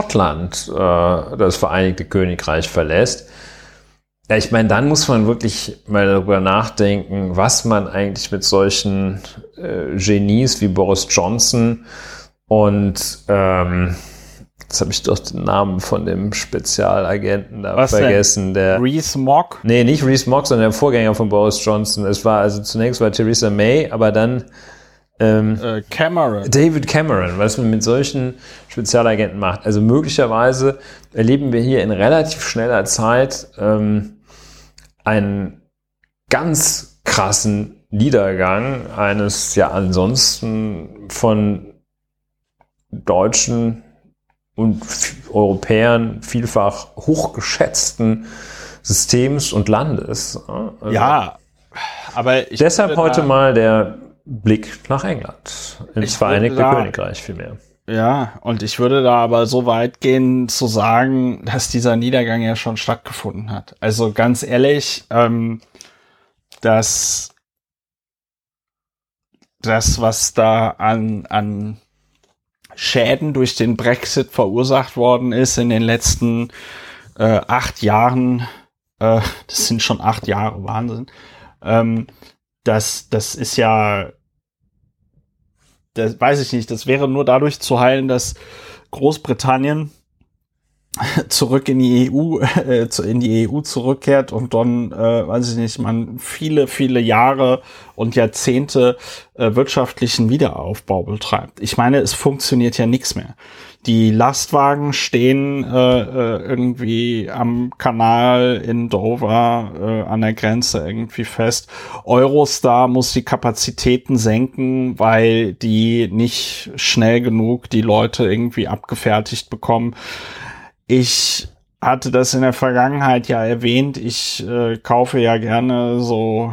Schottland äh, das Vereinigte Königreich verlässt, ja, ich meine, dann muss man wirklich mal darüber nachdenken, was man eigentlich mit solchen äh, Genies wie Boris Johnson und ähm, Jetzt habe ich doch den Namen von dem Spezialagenten da Was vergessen. Denn? Der Reese Mock? Nee, nicht Reese Mock, sondern der Vorgänger von Boris Johnson. Es war also zunächst war Theresa May, aber dann ähm, äh, Cameron. David Cameron, was man mit solchen Spezialagenten macht. Also möglicherweise erleben wir hier in relativ schneller Zeit ähm, einen ganz krassen Niedergang eines ja ansonsten von Deutschen und Europäern vielfach hochgeschätzten Systems und Landes. Also ja, aber deshalb heute mal der Blick nach England, ins Vereinigte da, Königreich vielmehr. Ja, und ich würde da aber so weit gehen zu sagen, dass dieser Niedergang ja schon stattgefunden hat. Also ganz ehrlich, ähm, dass das, was da an, an Schäden durch den Brexit verursacht worden ist in den letzten äh, acht Jahren, äh, das sind schon acht Jahre, Wahnsinn, ähm, das, das ist ja das weiß ich nicht, das wäre nur dadurch zu heilen, dass Großbritannien *laughs* zurück in die EU, *laughs* äh, in die EU zurückkehrt und dann, äh, weiß ich nicht, man viele, viele Jahre und Jahrzehnte äh, wirtschaftlichen Wiederaufbau betreibt. Ich meine, es funktioniert ja nichts mehr. Die Lastwagen stehen äh, äh, irgendwie am Kanal in Dover äh, an der Grenze irgendwie fest. Eurostar muss die Kapazitäten senken, weil die nicht schnell genug die Leute irgendwie abgefertigt bekommen. Ich hatte das in der Vergangenheit ja erwähnt. Ich äh, kaufe ja gerne so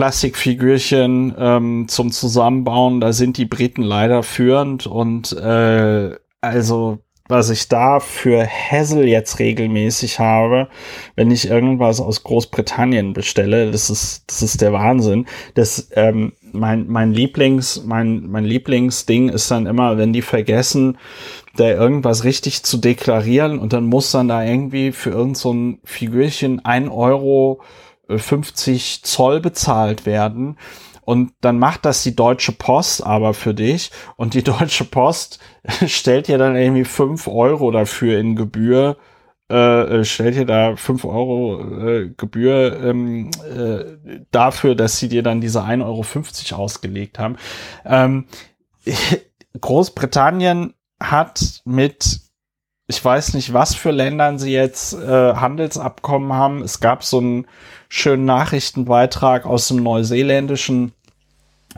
Plastikfigürchen ähm, zum Zusammenbauen. Da sind die Briten leider führend und äh, also was ich da für Hassel jetzt regelmäßig habe, wenn ich irgendwas aus Großbritannien bestelle, das ist, das ist der Wahnsinn. Das, ähm, mein, mein Lieblings, mein, mein Lieblingsding ist dann immer, wenn die vergessen, da irgendwas richtig zu deklarieren und dann muss dann da irgendwie für irgend so Figürchen ein Euro 50 Zoll bezahlt werden. Und dann macht das die Deutsche Post aber für dich. Und die *laughs* Deutsche Post stellt dir dann irgendwie fünf Euro dafür in Gebühr. Äh, äh stellt dir da fünf Euro äh, Gebühr ähm, äh, dafür, dass sie dir dann diese 1,50 Euro ausgelegt haben. Ähm, *laughs* Großbritannien hat mit ich weiß nicht, was für Ländern sie jetzt äh, Handelsabkommen haben. Es gab so einen schönen Nachrichtenbeitrag aus dem neuseeländischen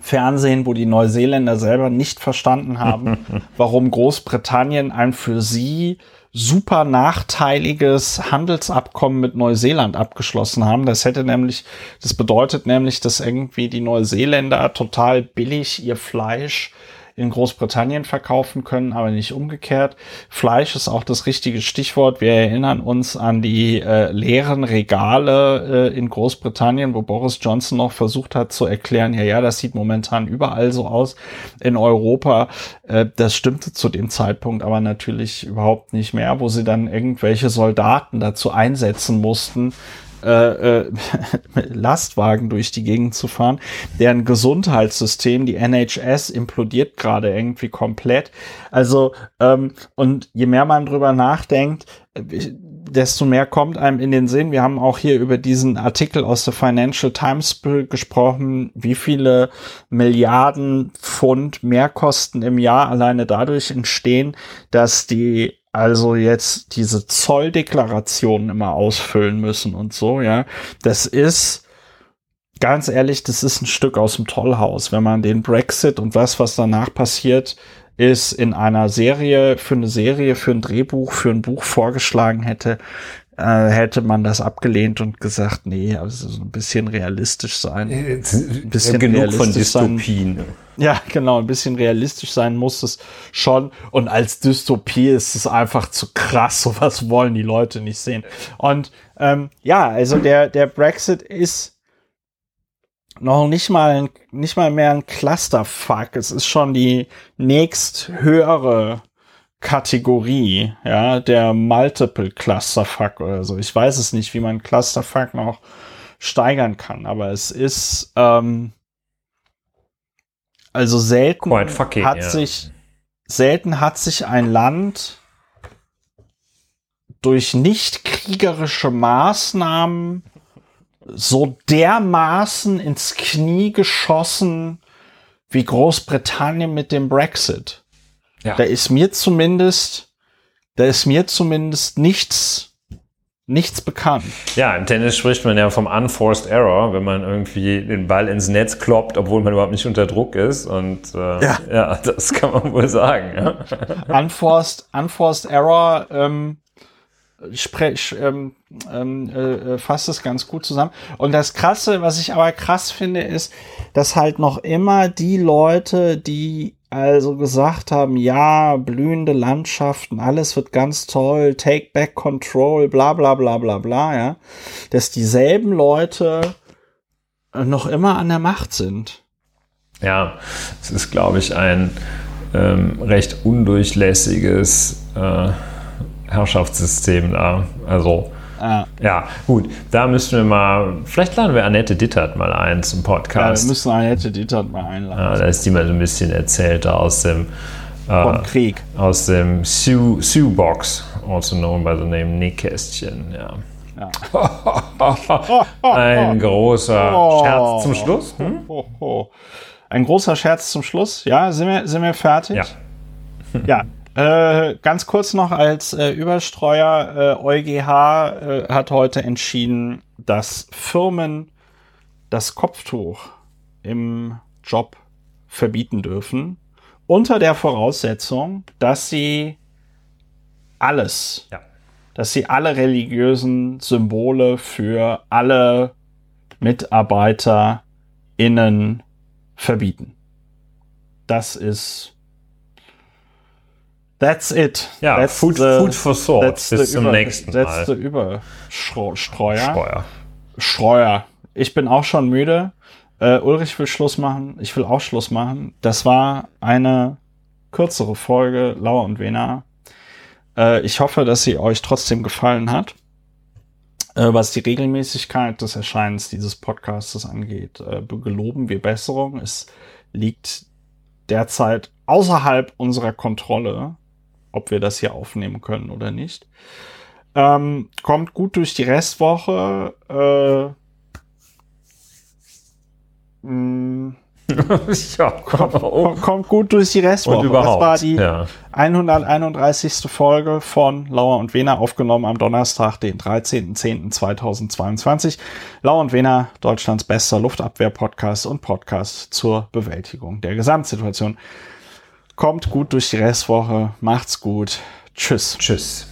Fernsehen, wo die Neuseeländer selber nicht verstanden haben, *laughs* warum Großbritannien ein für sie super nachteiliges Handelsabkommen mit Neuseeland abgeschlossen haben. Das hätte nämlich, das bedeutet nämlich, dass irgendwie die Neuseeländer total billig ihr Fleisch in Großbritannien verkaufen können, aber nicht umgekehrt. Fleisch ist auch das richtige Stichwort. Wir erinnern uns an die äh, leeren Regale äh, in Großbritannien, wo Boris Johnson noch versucht hat zu erklären, ja, ja, das sieht momentan überall so aus in Europa. Äh, das stimmte zu dem Zeitpunkt aber natürlich überhaupt nicht mehr, wo sie dann irgendwelche Soldaten dazu einsetzen mussten, äh, äh, *laughs* Lastwagen durch die Gegend zu fahren. Deren Gesundheitssystem, die NHS, implodiert gerade irgendwie komplett. Also, ähm, und je mehr man drüber nachdenkt, äh, desto mehr kommt einem in den Sinn. Wir haben auch hier über diesen Artikel aus der Financial Times gesprochen, wie viele Milliarden Pfund Mehrkosten im Jahr alleine dadurch entstehen, dass die also jetzt diese Zolldeklarationen immer ausfüllen müssen und so, ja, das ist ganz ehrlich, das ist ein Stück aus dem Tollhaus, wenn man den Brexit und was, was danach passiert, ist in einer Serie, für eine Serie, für ein Drehbuch, für ein Buch vorgeschlagen hätte, äh, hätte man das abgelehnt und gesagt, nee, also so ein bisschen realistisch sein. Äh, ein bisschen ja, genug von Dystopien. Sein. Ja, genau, ein bisschen realistisch sein muss es schon. Und als Dystopie ist es einfach zu krass. Sowas wollen die Leute nicht sehen. Und ähm, ja, also der, der Brexit ist noch nicht mal, nicht mal mehr ein Clusterfuck. Es ist schon die nächst höhere Kategorie, ja, der Multiple Clusterfuck oder so. Ich weiß es nicht, wie man Clusterfuck noch steigern kann, aber es ist ähm, also selten fucking, hat yeah. sich selten hat sich ein Land durch nicht kriegerische Maßnahmen so dermaßen ins Knie geschossen wie Großbritannien mit dem Brexit. Ja. Da ist mir zumindest, da ist mir zumindest nichts, nichts bekannt. Ja, im Tennis spricht man ja vom Unforced Error, wenn man irgendwie den Ball ins Netz kloppt, obwohl man überhaupt nicht unter Druck ist. Und äh, ja. ja, das kann man wohl sagen. Ja. *laughs* Unforced, Unforced Error ähm, sprech, ähm, ähm, äh, fasst es ganz gut zusammen. Und das Krasse, was ich aber krass finde, ist, dass halt noch immer die Leute, die also gesagt haben, ja, blühende Landschaften, alles wird ganz toll, take back control, bla bla bla bla bla, ja, dass dieselben Leute noch immer an der Macht sind. Ja, es ist, glaube ich, ein ähm, recht undurchlässiges äh Herrschaftssystem da. Also, ah. ja, gut. Da müssen wir mal, vielleicht laden wir Annette Dittert mal ein zum Podcast. Ja, wir müssen Annette Dittert mal einladen. Ja, da ist die mal so ein bisschen erzählt aus dem äh, Krieg. Aus dem Sioux, Sioux Box, also known by the name Nähkästchen, ja. ja. *laughs* Ein großer oh. Scherz zum Schluss. Hm? Ein großer Scherz zum Schluss. Ja, sind wir, sind wir fertig? Ja. ja, *laughs* äh, ganz kurz noch als äh, Überstreuer, äh, EuGH äh, hat heute entschieden, dass Firmen das Kopftuch im Job verbieten dürfen, unter der Voraussetzung, dass sie alles, ja. dass sie alle religiösen Symbole für alle MitarbeiterInnen verbieten. Das ist That's it. Ja, that's food, the, food for thought. Bis zum nächsten Mal. That's the Überstreuer. Streuer. Streuer. Ich bin auch schon müde. Uh, Ulrich will Schluss machen. Ich will auch Schluss machen. Das war eine kürzere Folge Lauer und Wena. Uh, ich hoffe, dass sie euch trotzdem gefallen hat. Uh, was die Regelmäßigkeit des Erscheinens dieses Podcasts angeht, geloben wir Besserung. Es liegt derzeit außerhalb unserer Kontrolle ob wir das hier aufnehmen können oder nicht. Ähm, kommt gut durch die Restwoche. Äh, mh, *laughs* ja, kommt, kommt, gut durch die Restwoche. Das war die ja. 131. Folge von Lauer und Wena, aufgenommen am Donnerstag, den 13.10.2022. Lauer und Wena, Deutschlands bester Luftabwehr-Podcast und Podcast zur Bewältigung der Gesamtsituation. Kommt gut durch die Restwoche. Macht's gut. Tschüss. Tschüss.